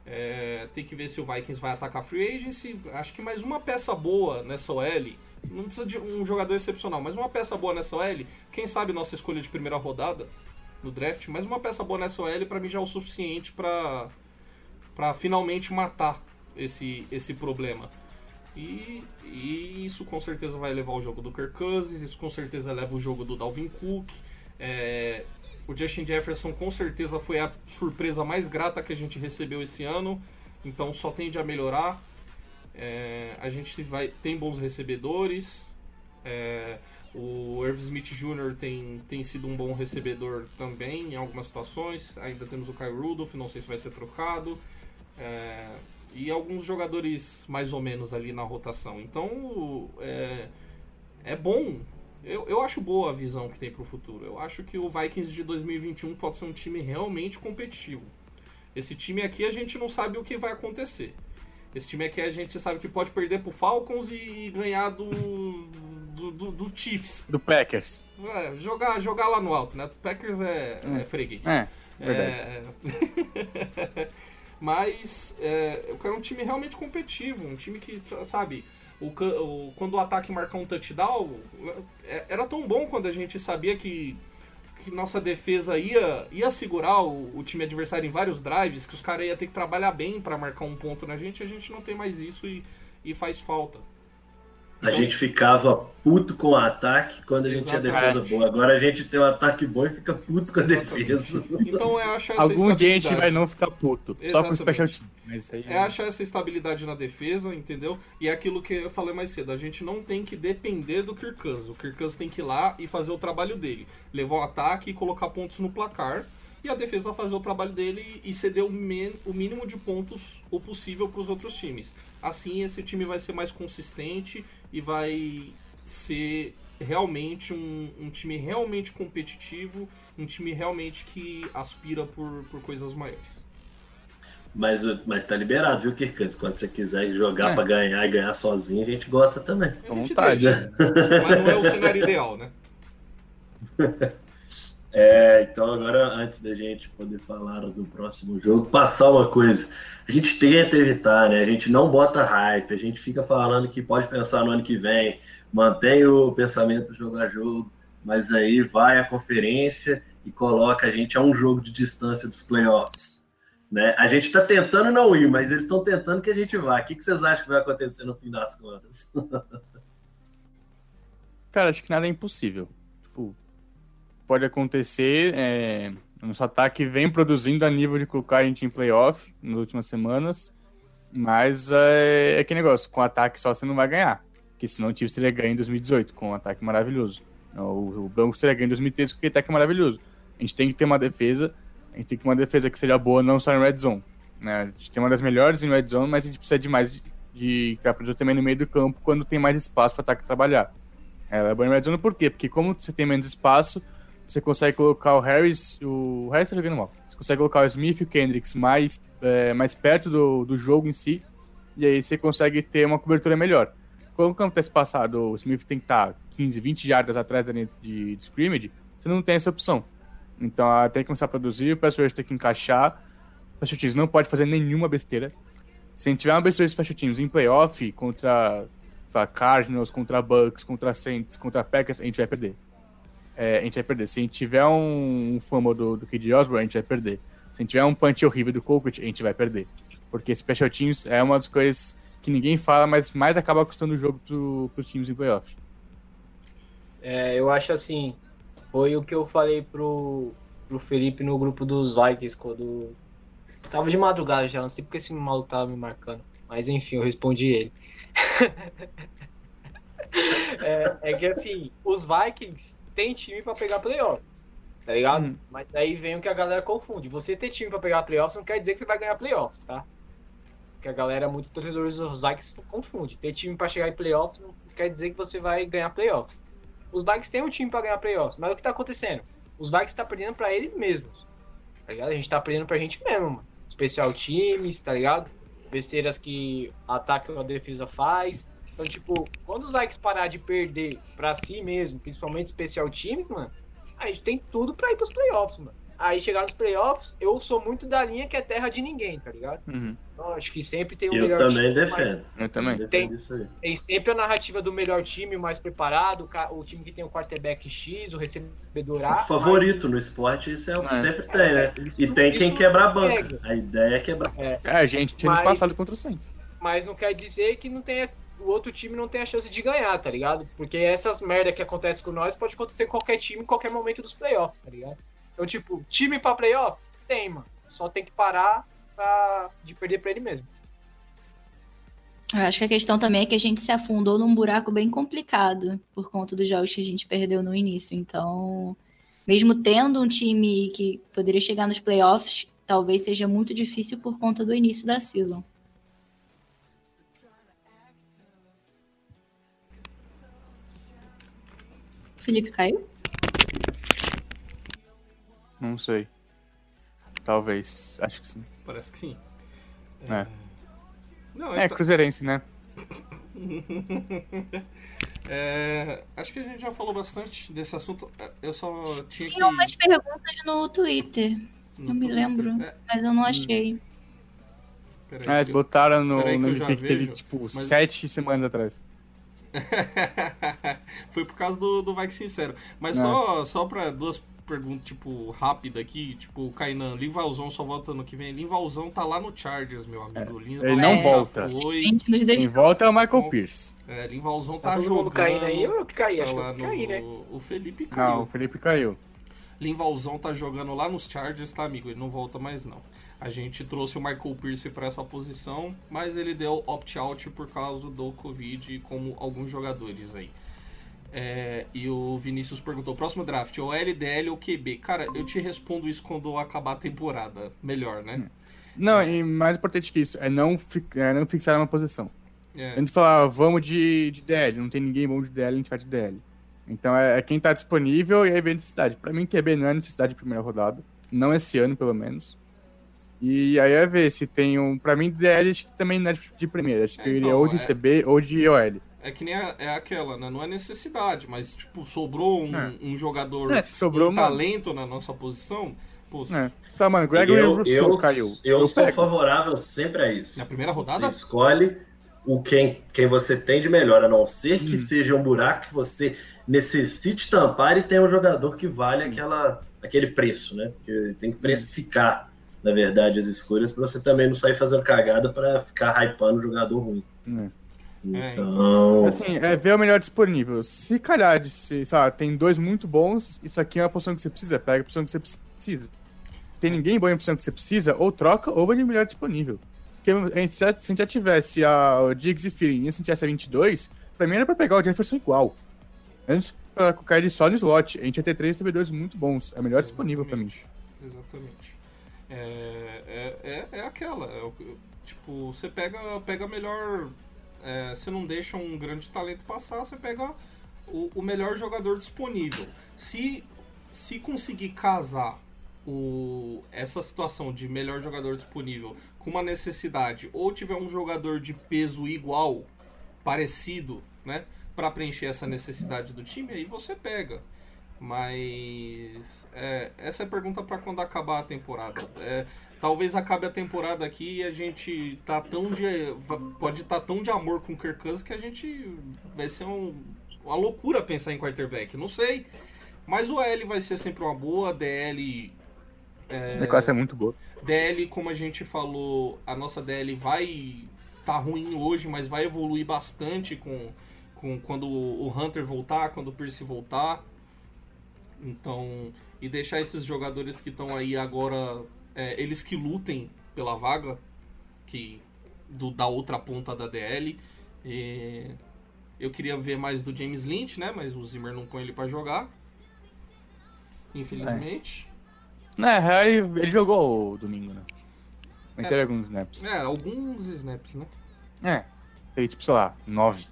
É, tem que ver se o Vikings vai atacar a free agency. Acho que mais uma peça boa nessa OL. Não precisa de um jogador excepcional, mas uma peça boa nessa OL. Quem sabe nossa escolha de primeira rodada no draft. Mas uma peça boa nessa OL pra mim já é o suficiente pra para finalmente matar esse, esse problema. E, e isso com certeza vai levar o jogo do Kirk Cousins, isso com certeza leva o jogo do Dalvin Cook. É, o Justin Jefferson com certeza foi a surpresa mais grata que a gente recebeu esse ano, então só tende a melhorar. É, a gente vai tem bons recebedores. É, o Irv Smith Jr. Tem, tem sido um bom recebedor também em algumas situações. Ainda temos o Kyle Rudolph, não sei se vai ser trocado. É, e alguns jogadores mais ou menos ali na rotação. Então é, é bom. Eu, eu acho boa a visão que tem pro futuro. Eu acho que o Vikings de 2021 pode ser um time realmente competitivo. Esse time aqui a gente não sabe o que vai acontecer. Esse time aqui a gente sabe que pode perder pro Falcons e ganhar do, do, do, do Chiefs. Do Packers. É, jogar, jogar lá no alto, né? O Packers é, é freguês. É. É, Mas é, eu quero um time realmente competitivo, um time que, sabe, o, o- quando o ataque marcar um touchdown, é- era tão bom quando a gente sabia que, que nossa defesa ia, ia segurar o, o time adversário em vários drives, que os caras iam ter que trabalhar bem pra marcar um ponto na gente, a gente não tem mais isso e, e faz falta. A gente ficava puto com o ataque quando a gente tinha defesa Exatamente. boa. Agora a gente tem um ataque bom e fica puto com a defesa. Então é achar essa Algum dia a gente vai não ficar puto. Só com o Exatamente. special team. Mas isso aí É achar essa estabilidade na defesa, entendeu? E é aquilo que eu falei mais cedo, a gente não tem que depender do Kirk Cousins. O Kirk Cousins tem que ir lá e fazer o trabalho dele. Levar o ataque e colocar pontos no placar. E a defesa fazer o trabalho dele e ceder o, men- o mínimo de pontos o possível para os outros times. Assim, esse time vai ser mais consistente e vai ser realmente um, um time realmente competitivo, um time realmente que aspira por, por coisas maiores. Mas, mas tá liberado, viu, Kirkans? Quando você quiser jogar É. pra ganhar e ganhar sozinho, a gente gosta também. Gente vontade. deixa. Mas não é o cenário ideal, né? É, então agora, antes da gente poder falar do próximo jogo, passar uma coisa. A gente tenta evitar, né? A gente não bota hype, a gente fica falando que pode pensar no ano que vem, mantém o pensamento jogo a jogo, mas aí vai a conferência e coloca a gente a um jogo de distância dos playoffs. Né? A gente está tentando não ir, mas eles estão tentando que a gente vá. O que, que vocês acham que vai acontecer no fim das contas? Cara, acho que nada é impossível. Pode acontecer. É... Nosso ataque vem produzindo a nível de colocar a gente em playoff nas últimas semanas. Mas é, é que negócio, com ataque só você não vai ganhar. Porque senão o Chiefs teria ganho em 2018 com um ataque maravilhoso. O, o Broncos teria ganho em 2013 com aquele ataque maravilhoso. A gente tem que ter uma defesa. A gente tem que ter uma defesa que seja boa, não só em red zone. Né? A gente tem uma das melhores em red zone, mas a gente precisa de mais de, captura também no meio do campo quando tem mais espaço para ataque trabalhar. Ela é boa em red zone por quê? Porque como você tem menos espaço, você consegue colocar o Harris, o Harris tá jogando mal. Você consegue colocar o Smith e o Kendricks mais, é, mais perto do, do jogo em si, e aí você consegue ter uma cobertura melhor. Como acontece passado, o Smith tem que estar 15, 20 jardas atrás da linha de, de scrimmage, você não tem essa opção. Então ah, tem que começar a produzir, o pass rush tem que encaixar, o special teams não pode fazer nenhuma besteira. Se a gente tiver uma besteira de special teams em playoff contra sei lá, Cardinals, contra Bucks, contra Saints, contra Packers, a gente vai perder. É, a gente vai perder. Se a gente tiver um, um fumble do, do KD Osborne, a gente vai perder. Se a gente tiver um punch horrível do Colquitt, a gente vai perder. Porque special teams é uma das coisas que ninguém fala, mas mais acaba custando o jogo pro, pros times em playoff. É, eu acho assim, foi o que eu falei pro, pro Felipe no grupo dos Vikings quando. Tava de madrugada já, não sei porque esse maluco tava me marcando. Mas enfim, eu respondi ele. é, é que assim, os Vikings têm time pra pegar playoffs, tá ligado? Uhum. Mas aí vem o que a galera confunde. Você ter time pra pegar playoffs não quer dizer que você vai ganhar playoffs, tá? Porque a galera, muitos torcedores dos Vikings confunde. Ter time pra chegar em playoffs não quer dizer que você vai ganhar playoffs. Os Vikings têm um time pra ganhar playoffs, mas o que tá acontecendo? Os Vikings tá perdendo pra eles mesmos. Tá ligado? A gente tá perdendo pra gente mesmo, mano. Especial times, tá ligado? Besteiras que ataque ou a defesa faz. Então, tipo, quando os Vikings parar de perder pra si mesmo, principalmente especial times, mano, a gente tem tudo pra ir pros playoffs, mano. Aí chegar nos playoffs, eu sou muito da linha que é terra de ninguém, tá ligado? Uhum. Então, acho que sempre tem o Eu melhor também time, mas defendo. Eu também. Defendo Tem- isso aí. tem sempre a narrativa do melhor time, o mais preparado, o time que tem o quarterback X, o recebedor A. O favorito no esporte, isso é o que É. sempre tem, né? Isso- E tem quem quebra a banca. pega. A ideia é quebrar. É, a gente tinha Mas- passado contra o Saints. mas não quer dizer que não tenha, o outro time não tem a chance de ganhar, tá ligado? Porque essas merda que acontecem com nós pode acontecer com qualquer time em qualquer momento dos playoffs, tá ligado? Então, tipo, time pra playoffs? Tem, mano. Só tem que parar pra, de perder pra ele mesmo. Eu acho que a questão também é que a gente se afundou num buraco bem complicado por conta dos jogos que a gente perdeu no início. Então, mesmo tendo um time que poderia chegar nos playoffs, talvez seja muito difícil por conta do início da season. Felipe caiu? Não sei. Talvez. Acho que sim. Parece que sim. É. Não, É, então- Cruzeirense, né? É, acho que a gente já falou bastante desse assunto. Eu só tinha que. Tinha umas perguntas no Twitter. no Eu me Twitter. lembro, É, mas eu não achei. peraí, É, eles botaram no, que no MVP que teve, tipo, mas- sete semanas atrás. Foi por causa do, do Vai Que Sincero. Mas É. só, só pra duas perguntas, tipo, rápida aqui, tipo, o Kainan, Linvalzão só volta ano que vem. Linvalzão tá lá no Chargers, meu amigo. Linvalzão ele não volta. Foi. Quem volta é o Michael Pierce. É, Linvalzão Tá, tá, jogando. caindo aí ou eu que caí? Tá lá no... caí, né? O Felipe caiu. Não, o Felipe caiu. Linvalzão tá jogando lá nos Chargers, tá, amigo? Ele não volta mais, não. A gente trouxe o Michael Pierce pra essa posição, mas ele deu opt-out por causa do Covid, como alguns jogadores aí. É, e o Vinícius perguntou: próximo draft, ou LDL ou QB? Cara, eu te respondo isso quando acabar a temporada. Melhor, né? Não, e mais importante que isso, é não, fi- é não fixar uma posição. É. A gente fala, ah, vamos de, de DL, não tem ninguém bom de DL, a gente vai de DL. Então é, é quem tá disponível e aí vem a necessidade. Pra mim, QB não é necessidade de primeira rodada. Não esse ano, pelo menos. E aí é ver se tem um. Pra mim, DL acho que também não é de primeira. Acho que É, ele é então, ou de é- CB ou de OL. É que nem a- é aquela, né? Não é necessidade, mas, tipo, sobrou um, É. um jogador, É, sobrou um uma- talento na nossa posição, pô, É. Só, mano, Gregory eu, Rousseau eu, caiu. eu sou pego. favorável sempre a isso. na primeira rodada, Você escolhe o quem, quem você tem de melhor, a não ser Hum. que seja um buraco que você necessite tampar e tenha um jogador que vale aquela, aquele preço, né? Porque tem que precificar, na verdade, as escolhas para você também não sair fazendo cagada para ficar hypando o jogador ruim. É. É, Então, Assim, é ver o melhor disponível. Se calhar de se, sei lá, tem dois muito bons, isso aqui é uma posição que você precisa, pega a posição que você precisa. Tem ninguém bom em posição que você precisa, ou troca, ou vai de melhor disponível. Porque a gente, se a gente já tivesse a, o Diggs e Feeling e se a gente tivesse a 22, pra mim era pra pegar o Jefferson igual. Antes pra colocar ele só no slot. A gente ia ter três recebedores muito bons. É o melhor disponível pra mim. Exatamente. É, é, é, é aquela. é tipo, você pega, pega melhor. é, você não deixa um grande talento passar, você pega o, o melhor jogador disponível. Se, se conseguir casar o, essa situação de melhor jogador disponível com uma necessidade, ou tiver um jogador de peso igual, parecido, né? Pra preencher essa necessidade do time, aí você pega. Mas é, essa é a pergunta para quando acabar a temporada. É, talvez acabe a temporada aqui e a gente tá tão de pode estar tão de amor com o Kirk Cousins que a gente vai ser um- uma loucura pensar em quarterback. Não sei. Mas o L vai ser sempre uma boa, DL A classe é muito boa. DL, como a gente falou, a nossa DL vai tá ruim hoje, mas vai evoluir bastante com, com quando o Hunter voltar, quando o Pierce voltar. Então, e deixar esses jogadores que estão aí agora, é, eles que lutem pela vaga que do, da outra ponta da DL. E eu queria ver mais do James Lynch, né? Mas o Zimmer não põe ele pra jogar. Infelizmente. Na real, ele, ele jogou o domingo, né? Ele teve alguns snaps. É, alguns snaps, né? É. Teve, tipo, sei lá, nove.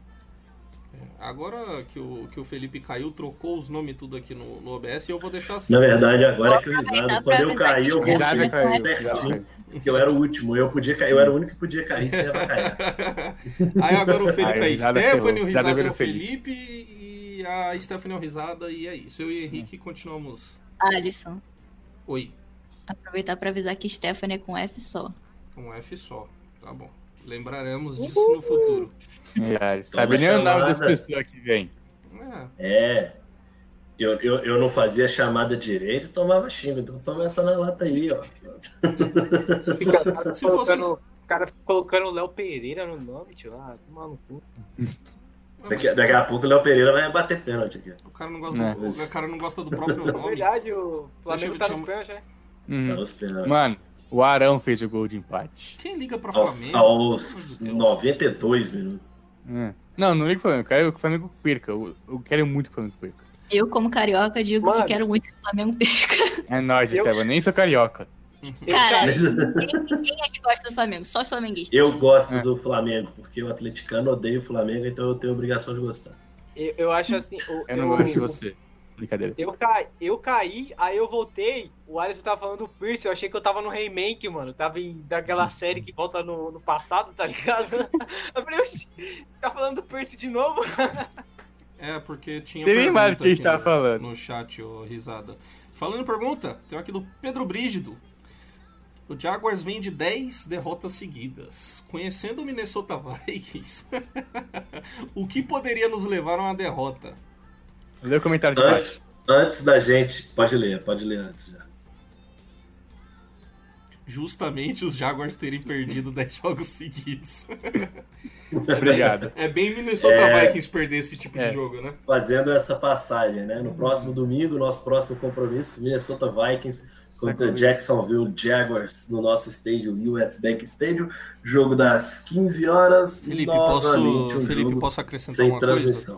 Agora que o, que o Felipe caiu, trocou os nomes tudo aqui no, no OBS e eu vou deixar assim. na verdade, agora é que o Risado, quando eu caí, eu voltei caiu, certinho, porque eu era o último, eu podia cair, eu era o único que podia cair sem avacalhar. Aí agora o Felipe Aí é Stephanie, o Risada é o Felipe e a Stephanie é o Risada e é isso. Eu e o Henrique continuamos. Alisson, Oi, aproveitar pra avisar que Stephanie é com F só. um F só. Tá bom. Lembraremos disso no futuro. É, sabe nem o nome das pessoas que vem. É, É. Eu, eu, eu não fazia chamada direito e tomava xingo, então toma essa na lata aí, ó. se Fica fosse, o cara se fosse, colocando, o cara colocando o Léo Pereira no nome, tio. Ah, no cu. Daqui, daqui a pouco o Léo Pereira vai bater pênalti aqui. o cara não gosta É. do, o cara não gosta do próprio Na nome. verdade, o Flamengo tá nos pênaltis, né? Uhum. Tá nos pênaltis. Mano, o Arão fez o gol de empate. Quem liga pra Aos, Flamengo? aos Meu Deus. 92 minutos. É. Não, não ligo pro Flamengo. Eu quero que o Flamengo perca. Eu, eu quero muito que o Flamengo perca. Eu, como carioca, digo Mano. que quero muito que o Flamengo perca. É nóis, Eu- Esteban. Nem sou carioca. Cara, ninguém, ninguém é que gosta do Flamengo, só flamenguista. eu gosto É. do Flamengo, porque o atleticano odeia o Flamengo, então eu tenho a obrigação de gostar. Eu, eu acho assim. o- Eu não gosto de você. Brincadeira. Eu, ca... eu caí, aí eu voltei. O Alisson tava falando do Pierce. Eu achei que eu tava no remake, mano. Tava em daquela série que volta no, no passado, tá ligado? Eu falei, oxi, tá falando do Pierce de novo? É, porque tinha. Você nem mais o que a gente tava no- falando. No chat, ô risada. Falando em pergunta, tem aqui do Pedro Brígido. O Jaguars vem de 10 derrotas seguidas. Conhecendo o Minnesota Vikings, o que poderia nos levar a uma derrota? Lê o comentário de Antes, baixo. antes da gente. Pode ler, pode ler antes já. Justamente os Jaguars terem perdido 10 jogos seguidos. Obrigado. É bem Minnesota É. Vikings perder esse tipo É. de jogo, né? Fazendo essa passagem, né? No próximo domingo, nosso próximo compromisso, Minnesota Vikings contra Jacksonville Jaguars no nosso estádio, US Bank Stadium. Jogo das 15 horas. Felipe, posso, um Felipe, posso acrescentar sem uma coisa?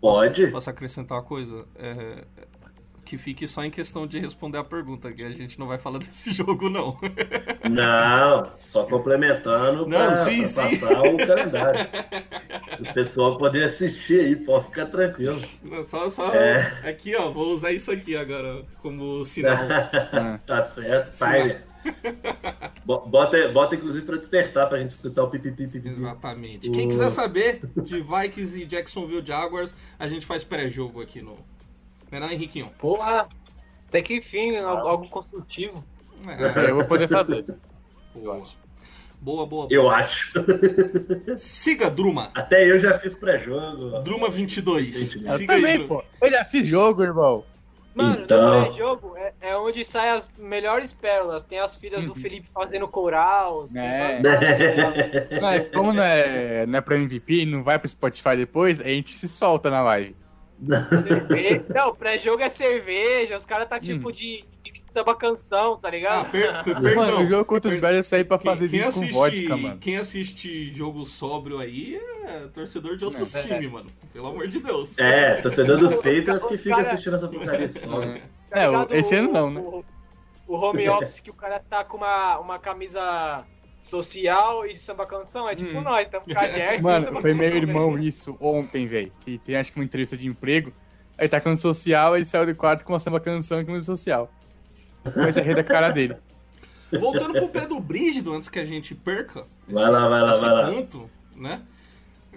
Pode? Posso acrescentar uma coisa? É, que fique só em questão de responder a pergunta, que a gente não vai falar desse jogo, não. Não, só complementando sim. passar o calendário. o pessoal poder assistir aí, pode ficar tranquilo. Não, Só, só É. aqui, ó, vou usar isso aqui agora como sinal. tá certo, pai. Bo- Bota, bota inclusive pra despertar pra gente escutar o pipipi. pipipi. Exatamente. Quem quiser saber de Vikings e Jacksonville Jaguars, a gente faz pré-jogo aqui no. Não é não, Henriquinho? Porra, até que enfim, algo, algo construtivo. É, Essa aí eu vou poder fazer. boa. Boa, boa, boa. Eu acho. Siga Druma. Até eu já fiz pré-jogo. Druma 22. Eu Siga também, Druma. pô. Eu já fiz jogo, irmão. Mano, Então. no pré-jogo é, é onde saem as melhores pérolas. Tem as filhas do Felipe fazendo coral. tem É. coisas. Não, é, como não é, não é pra MVP, não vai pro Spotify depois, a gente se solta na live. Cerveja. Não, pré-jogo é cerveja, os caras tá tipo de, de samba canção, tá Ah, ligado? per- per- Mano, o jogo contra os Bears eu saí pra Quem, fazer quem vídeo com assiste, vodka, mano. quem assiste jogo sóbrio aí é torcedor de outros É. times, mano. Pelo amor de Deus. É, torcedor dos Os Patriots que fica cara- assistindo essa porcaria só. É, Tá o- ligado? esse ano não, né? O, o home office que o cara tá com uma, uma camisa social e samba canção, é tipo Hum. nós, estamos com a jersey Mano, samba foi meu irmão velho. isso ontem, velho. Que tem acho que uma entrevista de emprego. Aí tá com social, ele saiu do quarto com uma samba canção e com o social. A rir da cara dele. Voltando pro Pedro Brígido, antes que a gente perca Vai lá, vai lá, esse vai lá. ponto, né?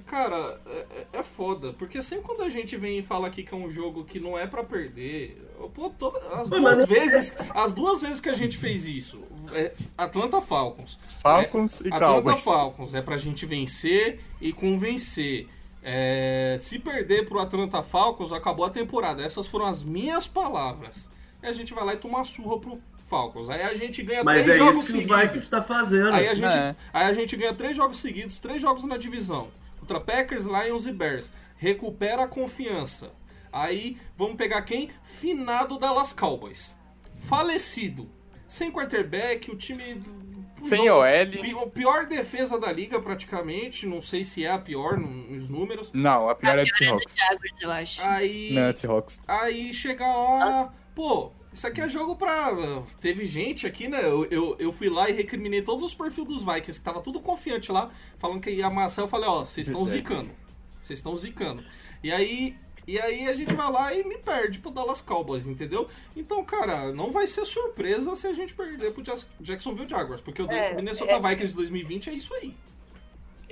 Cara, é, é- é foda, porque sempre quando a gente vem e fala aqui que é um jogo que não é pra perder, pô, toda, as duas mas- vezes, as duas vezes que a gente fez isso, é Atlanta Falcons, Falcons e Atlanta Cowboys. Falcons é pra gente vencer e convencer. É, se perder pro Atlanta Falcons, acabou a temporada. Essas foram as minhas palavras. E a gente vai lá e toma uma surra pro Falcons. Aí a gente ganha Mas três é jogos isso que os seguidos. Vikings tá fazendo. Aí a, gente, É. aí a gente ganha três jogos seguidos, três jogos na divisão. Contra Packers, Lions e Bears. Recupera a confiança. Aí vamos pegar quem? Finado Dallas Cowboys. Falecido. Sem quarterback, o time. o Sem OL. a pior defesa da liga, praticamente. Não sei se é a pior no- nos números. Não, a pior é do do Seahawks. Jaguars, eu acho. Aí. Não, é do Seahawks. Aí chega lá, pô, isso aqui é jogo pra. Teve gente aqui, né? Eu, eu, eu fui lá e recriminei todos os perfis dos Vikings, que tava tudo confiante lá, falando que ia amassar. Eu falei, ó, vocês estão zicando. Vocês estão zicando. E aí. E aí a gente vai lá e me perde pro Dallas Cowboys, entendeu? Então, cara, não vai ser surpresa se a gente perder pro Jacksonville Jaguars, porque o É, Minnesota é- Vikings de 2020 é isso aí.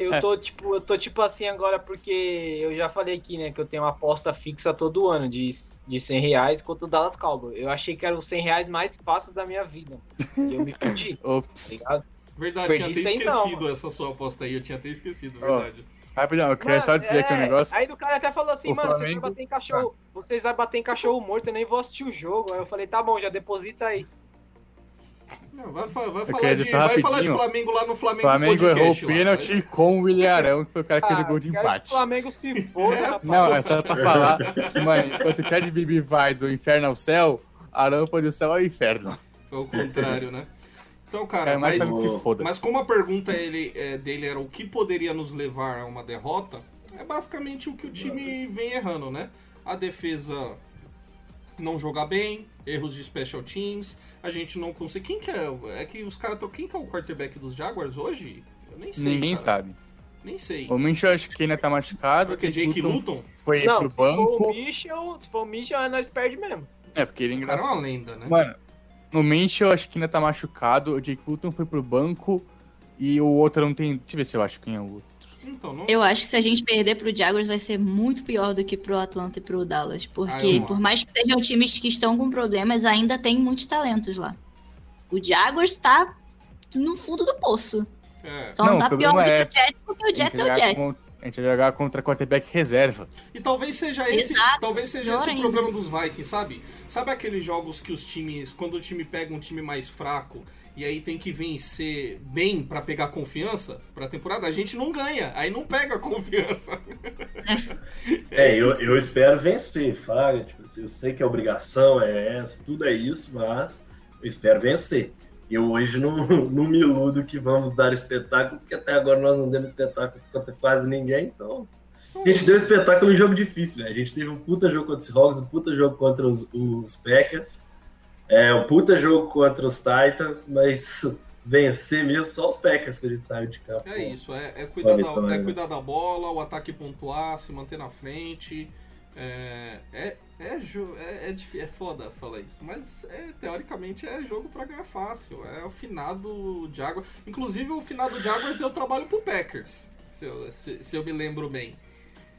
Eu É. tô, tipo, eu tô tipo assim agora porque eu já falei aqui, né, que eu tenho uma aposta fixa todo ano de, de 100 reais contra o Dallas Cowboys. Eu achei que eram os 100 reais mais fáceis da minha vida. E eu me fudi, tá Ops. Verdade, Perdi tinha até sem não, esquecido essa sua aposta aí, eu tinha até esquecido, verdade. Rapidão, eu queria só Mano, dizer aqui um é, negócio. Aí do cara até falou assim, O mano, vocês Flamengo- vão bater em cachorro. Vocês vão bater em cachorro morto, eu nem vou assistir o jogo. Aí eu falei, tá bom, já deposita aí. Não, vai, vai, falar de, vai rapidinho, falar de. Flamengo lá no O Flamengo Flamengo errou o Podcast pênalti com o William Arão, que foi o cara que de Ah, quero que empate. O Flamengo se foda, rapaz. Não, é só pra falar que, mano, enquanto o Chad Bibi vai do inferno ao céu, Arão foi do céu ao inferno. Foi o contrário, né? Então, cara, Cara, mais mas, foda. mas como a pergunta ele, é, dele era o que poderia nos levar a uma derrota, é basicamente o que o time vem errando, né? A defesa não jogar bem, erros de special teams, a gente não consegue. Quem que é? É que os caras. Quem que é o quarterback dos Jaguars hoje? Eu nem sei. Ninguém cara. sabe. Nem sei. O Minchel acho que ainda tá machucado. Porque o Jake Luton? foi Não, pro se for o banco. Mitchell, se for o Mitchell, nós perde mesmo. É, porque ele é O cara é uma engraçado. lenda, né? Mano, o Minchel acho que ainda tá machucado, o Jake Luton foi pro banco e o outro não tem. Deixa eu ver se eu acho quem é o outro. Então, não. Eu acho que se a gente perder pro Jaguars vai ser muito pior do que pro Atlanta e pro Dallas. Ah, Porque, eu por mais que sejam times que estão com problemas, ainda tem muitos talentos lá. O Jaguars tá no fundo do poço. É. Só não, Não, o tá pior do é- que o Jets, porque o Jets é o Jets. con- A gente vai jogar contra quarterback reserva. E talvez seja esse, Exato, talvez seja esse o problema dos Vikings, sabe? Sabe aqueles jogos que os times, quando o time pega um time mais fraco e aí tem que vencer bem pra pegar confiança pra temporada, a gente não ganha, aí não pega confiança. É, eu, eu espero vencer, Fraga. Tipo, assim, eu sei que a obrigação é essa, tudo é isso, mas eu espero vencer. Eu hoje não, não me iludo que vamos dar espetáculo, porque até agora nós não demos espetáculo contra quase ninguém, então. A gente deu espetáculo em jogo difícil, né? A gente teve um puta jogo contra os Seahawks, um puta jogo contra os, os Packers, é, um puta jogo contra os Titans, mas vencer mesmo só os Packers que a gente sabe de campo. É isso, é, é cuidar, da, é cuidar da bola, o ataque pontuar, se manter na frente. É, é, É, é, é, é foda falar isso, mas é, teoricamente é jogo pra ganhar fácil. É o finado Jaguars. Inclusive, o finado Jaguars deu trabalho pro Packers, se eu, se, se eu me lembro bem.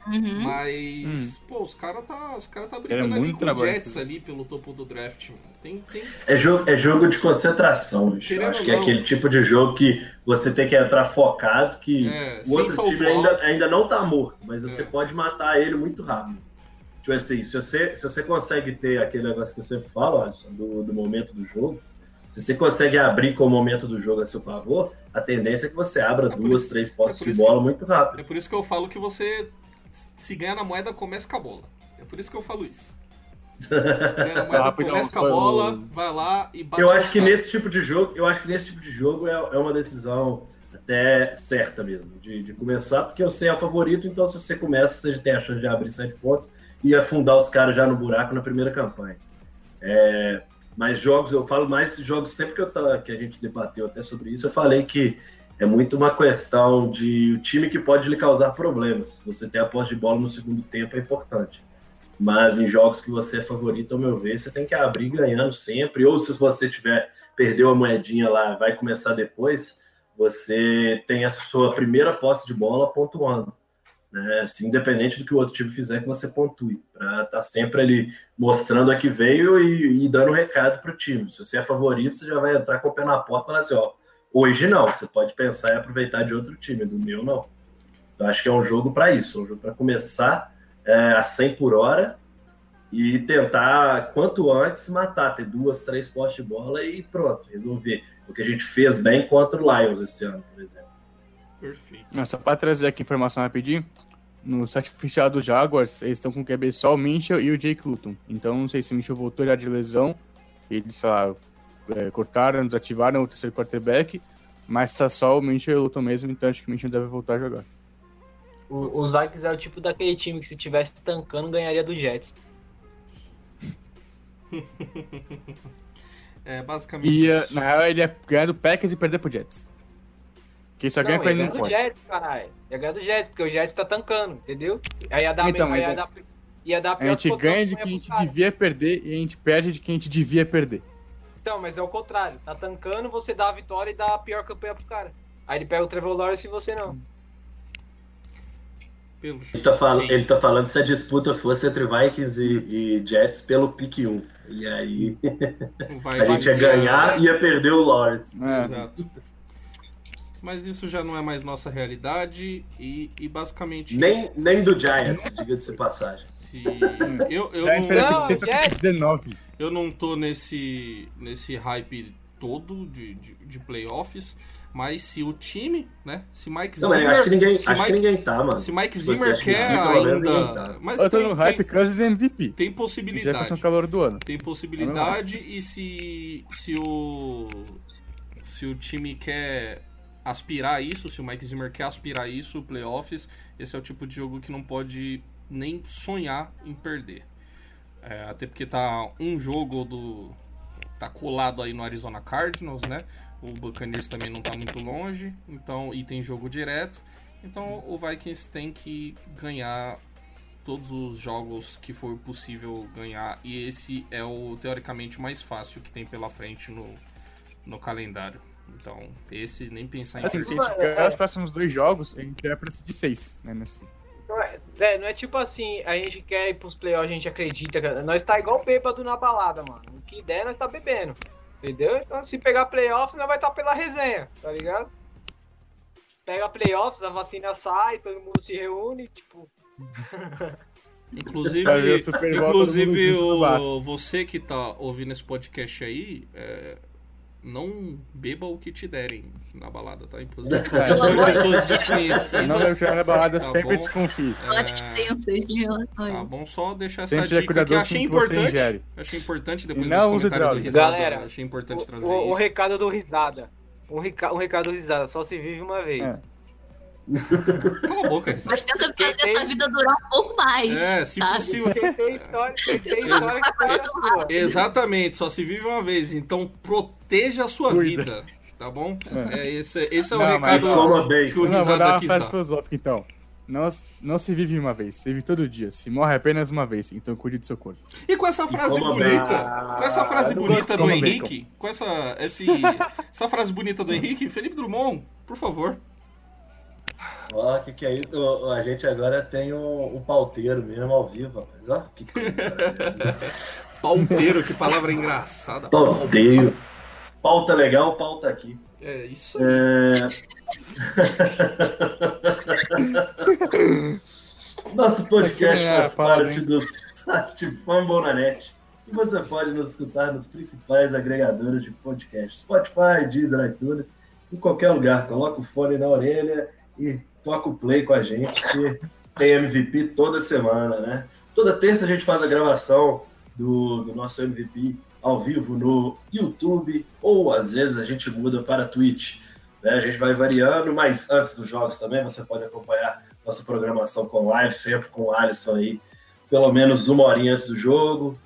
Uhum. Mas, pô, os caras tá, os cara tá brigando ali muito com o trabalho, Jets ali pelo topo do draft. mano. Tem, tem... É jogo, é jogo de concentração, bicho. Eu acho que é não. aquele tipo de jogo que você tem que entrar focado, que É, o outro time ainda, ainda não tá morto, mas você É. pode matar ele muito rápido. Tipo assim, se você, se você consegue ter aquele negócio que eu sempre falo, Alisson, do, do momento do jogo, se você consegue abrir com o momento do jogo a seu favor, a tendência é que você abra por duas, isso- três é postes por de bola muito rápido. É por isso que eu falo que você, se ganha na moeda, começa com a bola. É por isso que eu falo isso. Ganha na moeda, começa com a bola, vai lá e bate Eu acho que caras. nesse tipo de jogo, eu acho que nesse tipo de jogo é, é uma decisão até certa mesmo, de, de começar, porque você é o favorito, então se você começa, você tem a chance de abrir sete pontos e afundar os caras já no buraco na primeira campanha. É, mas jogos, eu falo mais jogos, sempre que, eu tá, que a gente debateu até sobre isso, eu falei que é muito uma questão de o time que pode lhe causar problemas. Você ter a posse de bola no segundo tempo é importante. Mas em jogos que você é favorito, ao meu ver, você tem que abrir ganhando sempre. Ou se você tiver perdeu a moedinha lá, vai começar depois, você tem a sua primeira posse de bola pontuando. Né? Assim, independente do que o outro time fizer, que você pontue. Para estar sempre ali mostrando a que veio e, e dando um recado para o time. Se você é favorito, você já vai entrar com o pé na porta e falar assim: ó, hoje não, você pode pensar em aproveitar de outro time, do meu não. Eu acho que é um jogo para isso, um jogo para começar é, a 100 por hora e tentar, quanto antes, matar, ter duas, três postes de bola e pronto, resolver. O que a gente fez bem contra o Lions esse ano, por exemplo. Perfeito. Não, só pra trazer aqui informação rapidinho. No site oficial dos Jaguars, eles estão com o QB só o Minchel e o Jake Luton. Então, não sei se o Minchel voltou já de lesão. Eles, sei lá, é, cortaram, desativaram o terceiro quarterback. Mas tá só o Minchel e o Luton mesmo, então acho que o Minchel deve voltar a jogar. O- os Vikings é o tipo daquele time que se tivesse tancando ganharia do Jets. É basicamente E, na real, ele ia ganhar do Packers e perder pro Jets. Quem só ganha Não, ia ele não ganhar do pode. Jets, caralho. Ia ganhar do Jets, porque o Jets tá tancando, entendeu? Aí ia dar, Então, mas ia é- dar, ia dar A gente ganha de pra quem a gente devia perder e a gente perde de quem a gente devia perder. Então, mas é o contrário. Tá tancando, você dá a vitória e dá a pior campanha pro cara. Aí ele pega o Trevor Lawrence e você não. Pelo Ele tá, fal- jeito. ele tá falando se a disputa fosse entre Vikings e, e Jets pelo pique 1. E aí Vai a gente ia ganhar e ia perder o Lawrence. É, Exato. Mas isso já não é mais nossa realidade e, e basicamente. Nem, nem do Giants, diga-se de passagem. Se... Eu, eu, Já não, Não, 26 pra Jets. 19. Eu não tô nesse, nesse hype todo de, de, de playoffs, mas se o time, né? Se Mike Não, Zimmer. acho que ninguém, se acho Mike, que ninguém tá, mano. se Mike Se você Zimmer quer ninguém ainda. tá. Mas Eu tô tem, no hype tem, Kansas MVP. tem Jefferson possibilidade. calor do ano. Tem possibilidade e se, se o se o time quer aspirar isso, se o Mike Zimmer quer aspirar isso, playoffs, esse é o tipo de jogo que não pode nem sonhar em perder. É, até porque tá um jogo do tá colado aí no Arizona Cardinals, né? O Buccaneers também não tá muito longe, então e tem jogo direto. Então o Vikings tem que ganhar todos os jogos que for possível ganhar e esse é o teoricamente mais fácil que tem pela frente no, no calendário. Então, esse nem pensar em Assim, se a gente ganhar os próximos dois jogos, a gente vai pra de 6 na NFC. Não é, é, não é tipo assim, a gente quer ir pros playoffs, a gente acredita. cara. Nós tá igual bêbado na balada, mano. O que der, nós tá bebendo. Entendeu? Então se pegar playoffs, nós vai estar pela resenha, tá ligado? Pega playoffs, a vacina sai, todo mundo se reúne, tipo. Inclusive, inclusive o, você que tá ouvindo esse podcast aí, é, não beba o que te derem na balada, tá? Inclusive, É, são pessoas Se não desconhecidas. deve tirar na balada, Tá sempre bom. desconfie. É. Tá bom, só deixar Sempre essa dica que eu achei o importante. Achei importante depois dos não use comentários do drogas. Risada. Galera, achei importante trazer O, o, o isso. recado do risada. Um, reca, um recado do risada, só se vive uma vez. É. Cala a boca, Risada. Mas tenta fazer Tem- essa vida durar um pouco mais. É, se sabe? possível. Tem história, tem história que sua. Exatamente, só se vive uma vez. Então proteja a sua Cuida. vida, tá bom? É, esse, esse é o Não, mas recado que o Não, vou dar Risada uma quis frase filosófica então. Não, não se vive uma vez, se vive todo dia. Se morre apenas uma vez, então cuide do seu corpo. E com essa frase bonita, bacon. com essa frase Ah, bonita do Henrique, com essa, esse, essa frase bonita do Henrique, Felipe Drummond, por favor. Ó, que que é isso? Ô, A gente agora tem um, um pauteiro mesmo ao vivo, rapaz. Ó, que. Pauteiro, que palavra engraçada. Pauteiro. Pauta legal, pauta aqui. É isso. É... Nosso podcast É, faz parte hein? do site Fambonanet. E você pode nos escutar nos principais agregadores de podcast. Spotify, Deezer, iTunes, em qualquer lugar. Coloca o fone na orelha e toca o play com a gente, que tem MVP toda semana, né? Toda terça a gente faz a gravação do, do nosso MVP ao vivo no YouTube, ou às vezes a gente muda para Twitch. Né? A gente vai variando, mas antes dos jogos também você pode acompanhar nossa programação com live, sempre com o Alisson aí, pelo menos uma horinha antes do jogo.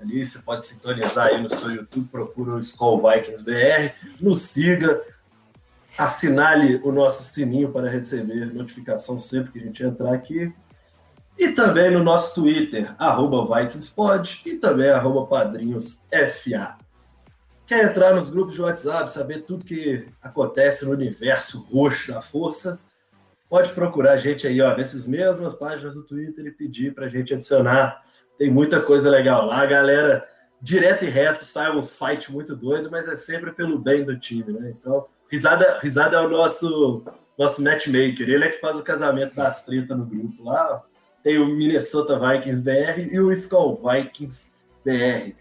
Ali você pode sintonizar aí no seu YouTube, procura o Skull Vikings BR, nos siga, assinale o nosso sininho para receber notificação sempre que a gente entrar aqui. E também no nosso Twitter, arroba VikingsPod e também arroba PadrinhosFA. Quer entrar nos grupos de WhatsApp, saber tudo que acontece no universo roxo da força? Pode procurar a gente aí, ó, nessas mesmas páginas do Twitter e pedir para a gente adicionar. Tem muita coisa legal lá, galera. Direto e reto, sai uns fight muito doido, mas é sempre pelo bem do time, né? Então, risada, risada é o nosso, nosso matchmaker. Ele é que faz o casamento das tretas no grupo lá. Tem o Minnesota Vikings BR e o Skull Vikings BR.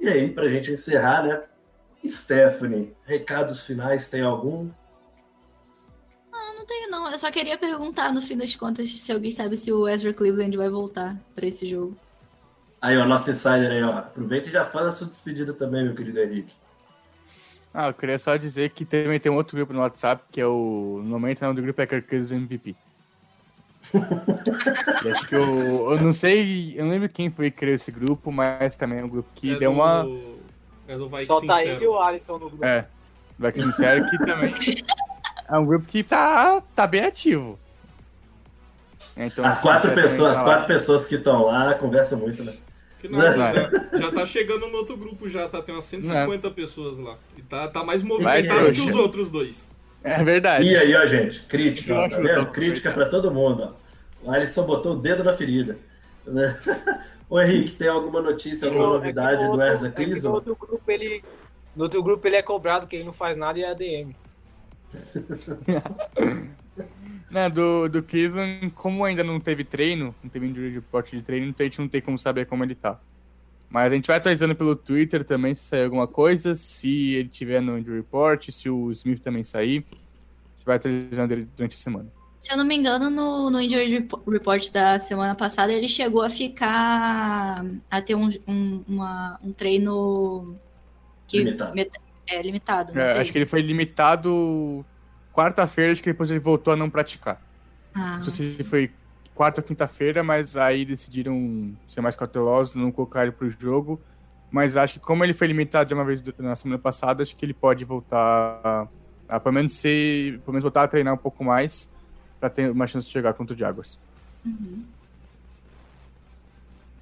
E aí, pra gente encerrar, né? Stephanie, recados finais, tem algum? Ah, não tenho não. Eu só queria perguntar, no fim das contas, se alguém sabe se o Ezra Cleveland vai voltar pra esse jogo. Aí, ó, nosso insider aí, ó. Aproveita e já faz a sua despedida também, meu querido Henrique. Ah, eu queria só dizer que também tem um outro grupo no WhatsApp, que é o. No momento o nome do grupo é Kirkus MVP. Acho que eu. Eu não sei. Eu não lembro quem foi que criou esse grupo, mas também é um grupo que é deu do, uma. É do Vai Só tá ele e o Alisson no grupo. É. Vai ser sincero que também. É um grupo que tá, tá bem ativo. Então, As quatro pessoas, as quatro pessoas que estão lá conversam muito, né? Que nada, Vai. já, já tá chegando no outro grupo já, tá? Tem umas 150 pessoas lá. E tá, tá mais Vai, movimentado que trouxa. os outros dois. É verdade. E aí, ó, gente, crítica, ó, tá vendo? Crítica pra todo mundo, ó. O Alisson botou o dedo na ferida. né? Ô Henrique, tem alguma notícia, alguma É que novidade no do outro- Erza é que no outro grupo ele. No outro grupo ele é cobrado, quem não faz nada é ADM. Né, do, do Cleveland, como ainda não teve treino, não teve injury report de treino, então a gente não tem como saber como ele tá. Mas a gente vai atualizando pelo Twitter também se sair alguma coisa, se ele tiver no injury report, se o Smith também sair. A gente vai atualizando ele durante a semana. Se eu não me engano, no, no Injury Rep- Report da semana passada, ele chegou a ficar. a ter um, um, uma- um treino. Que, Limitado. met- é, limitado. É, acho que ele foi limitado quarta-feira, acho que depois ele voltou a não praticar. Ah, Não sei se foi quarta ou quinta-feira, mas aí decidiram ser mais cautelosos, não colocar ele pro jogo. Mas acho que como ele foi limitado de uma vez na semana passada, acho que ele pode voltar a, a pelo menos ser, pelo menos voltar a treinar um pouco mais para ter uma chance de chegar contra o Jaguars.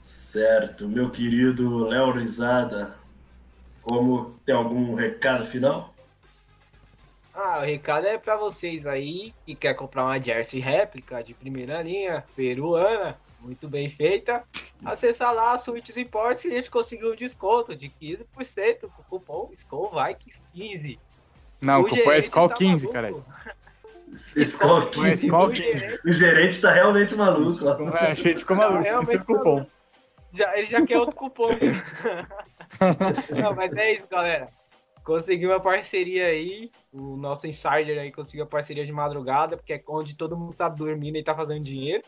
Certo, meu querido Léo Rizada, como tem algum recado final? Ah, o recado é pra vocês aí que quer comprar uma jersey réplica de primeira linha, peruana, muito bem feita. Acessar lá a Switches Imports e a gente conseguiu um desconto de 15% com o cupom SkullVikings15. Não, o O cupom é tá 15, maluco. caralho. Skull Não 15. é O 15. gerente O gerente tá realmente maluco. É, achei de ficou maluco, Realmente esqueci o cupom. Já, ele já quer outro cupom. Não, mas é isso, galera. Consegui uma parceria aí. O nosso insider aí conseguiu a parceria de madrugada, porque é onde todo mundo tá dormindo e tá fazendo dinheiro.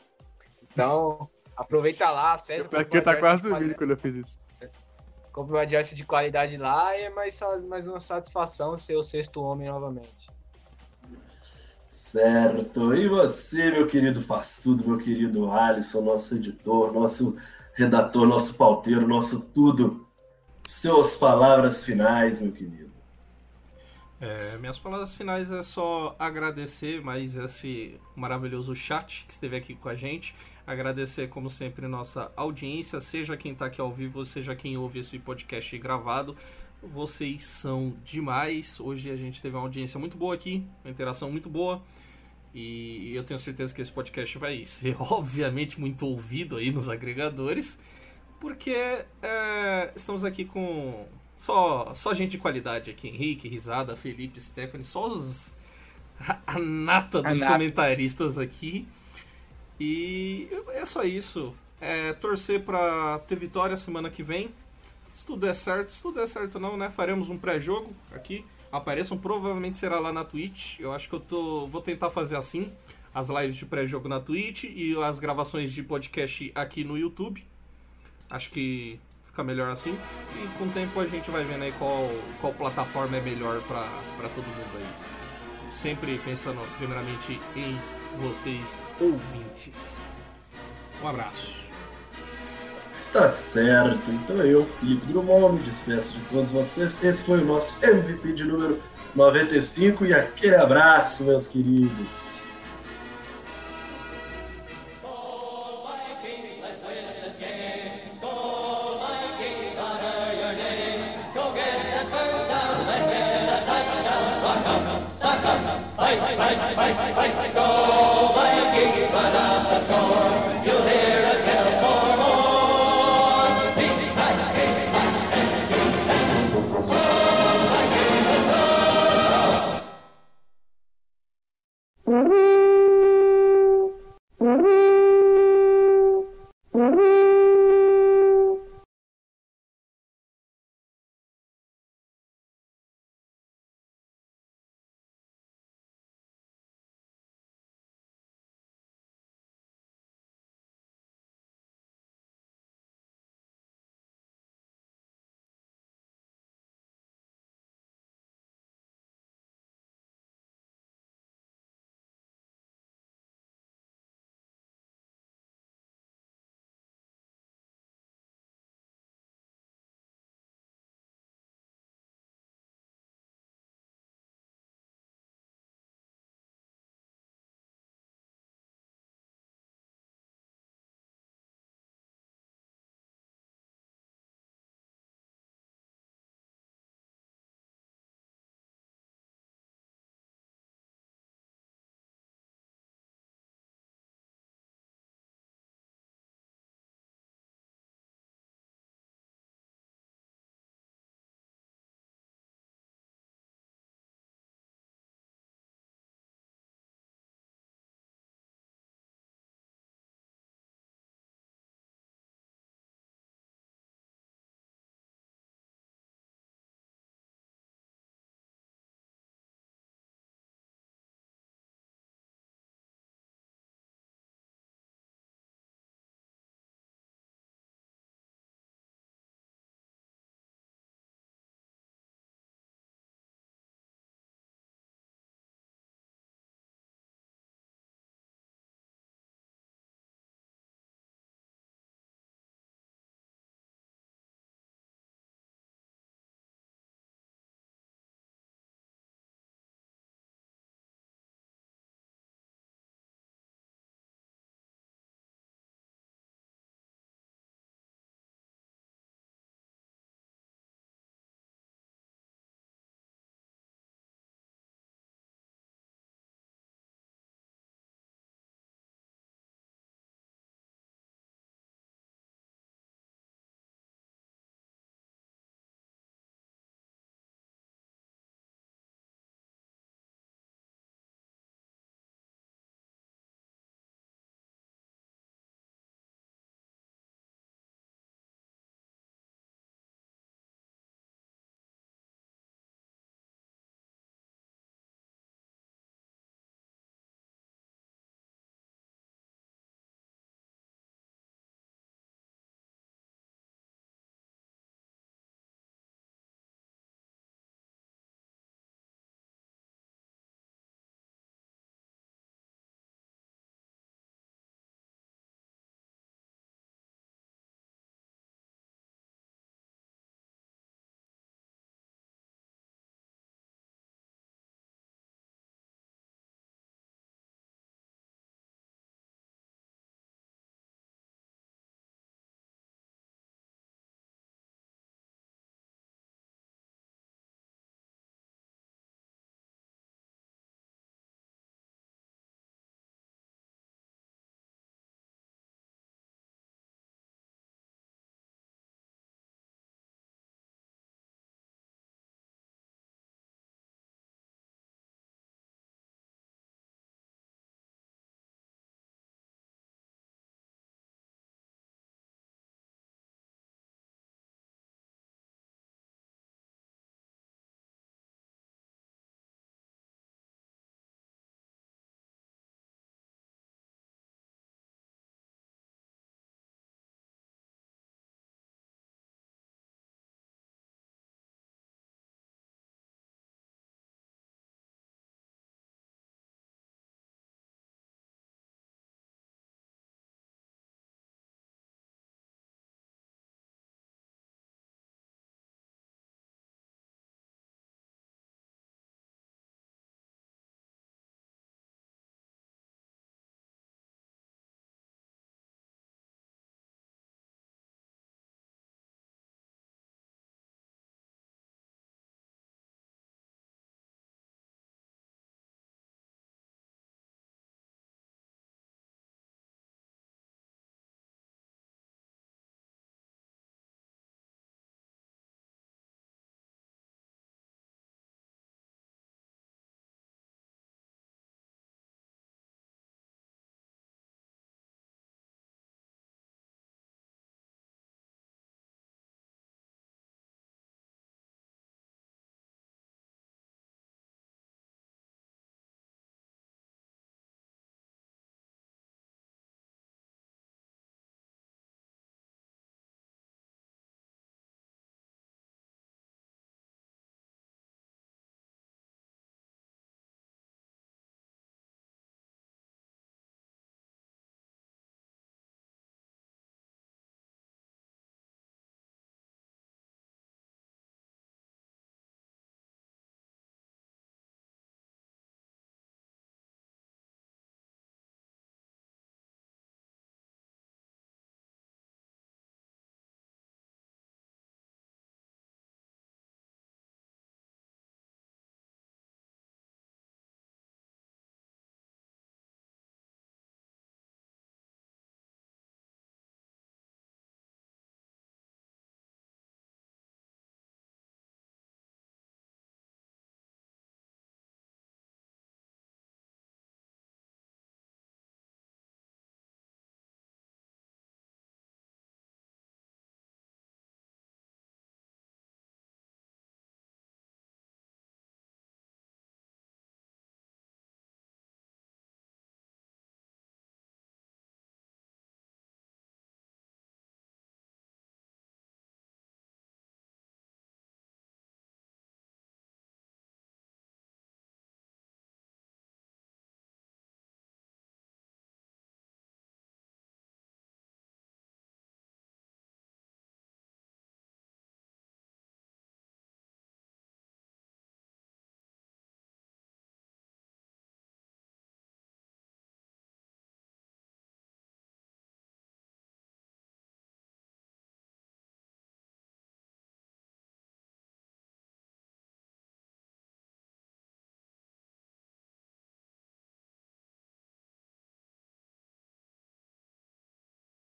Então, aproveita lá, acessa. Pior compra que eu tá quase dormindo quando eu fiz isso. Compre uma jersey de qualidade lá e é mais, mais uma satisfação ser o sexto homem novamente. Certo. E você, meu querido Faz Tudo, meu querido Alisson, nosso editor, nosso redator, nosso pauteiro, nosso tudo. Suas palavras finais, meu querido. É, minhas palavras finais é só agradecer mais esse maravilhoso chat que esteve aqui com a gente. Agradecer, como sempre, nossa audiência, seja quem está aqui ao vivo, seja quem ouve esse podcast gravado. Vocês são demais. Hoje a gente teve uma audiência muito boa aqui, uma interação muito boa. E eu tenho certeza que esse podcast vai ser, obviamente, muito ouvido aí nos agregadores, porque é, estamos aqui com só, só gente de qualidade aqui. Henrique, Risada, Felipe, Stephanie, só os. A nata dos A nata. comentaristas aqui. E é só isso. É, torcer pra ter vitória semana que vem. Se tudo der certo, se tudo der certo não, né? Faremos um pré-jogo aqui. Apareçam, provavelmente será lá na Twitch. Eu acho que eu tô. Vou tentar fazer assim. As lives de pré-jogo na Twitch e as gravações de podcast aqui no YouTube. Acho que fica melhor assim. E com o tempo a gente vai vendo aí qual, qual plataforma é melhor pra todo mundo aí. Sempre pensando primeiramente em vocês ouvintes. Um abraço. Está certo. Então eu, Felipe Drummond, me despeço de todos vocês. Esse foi o nosso MVP de número 95 e aquele abraço, meus queridos.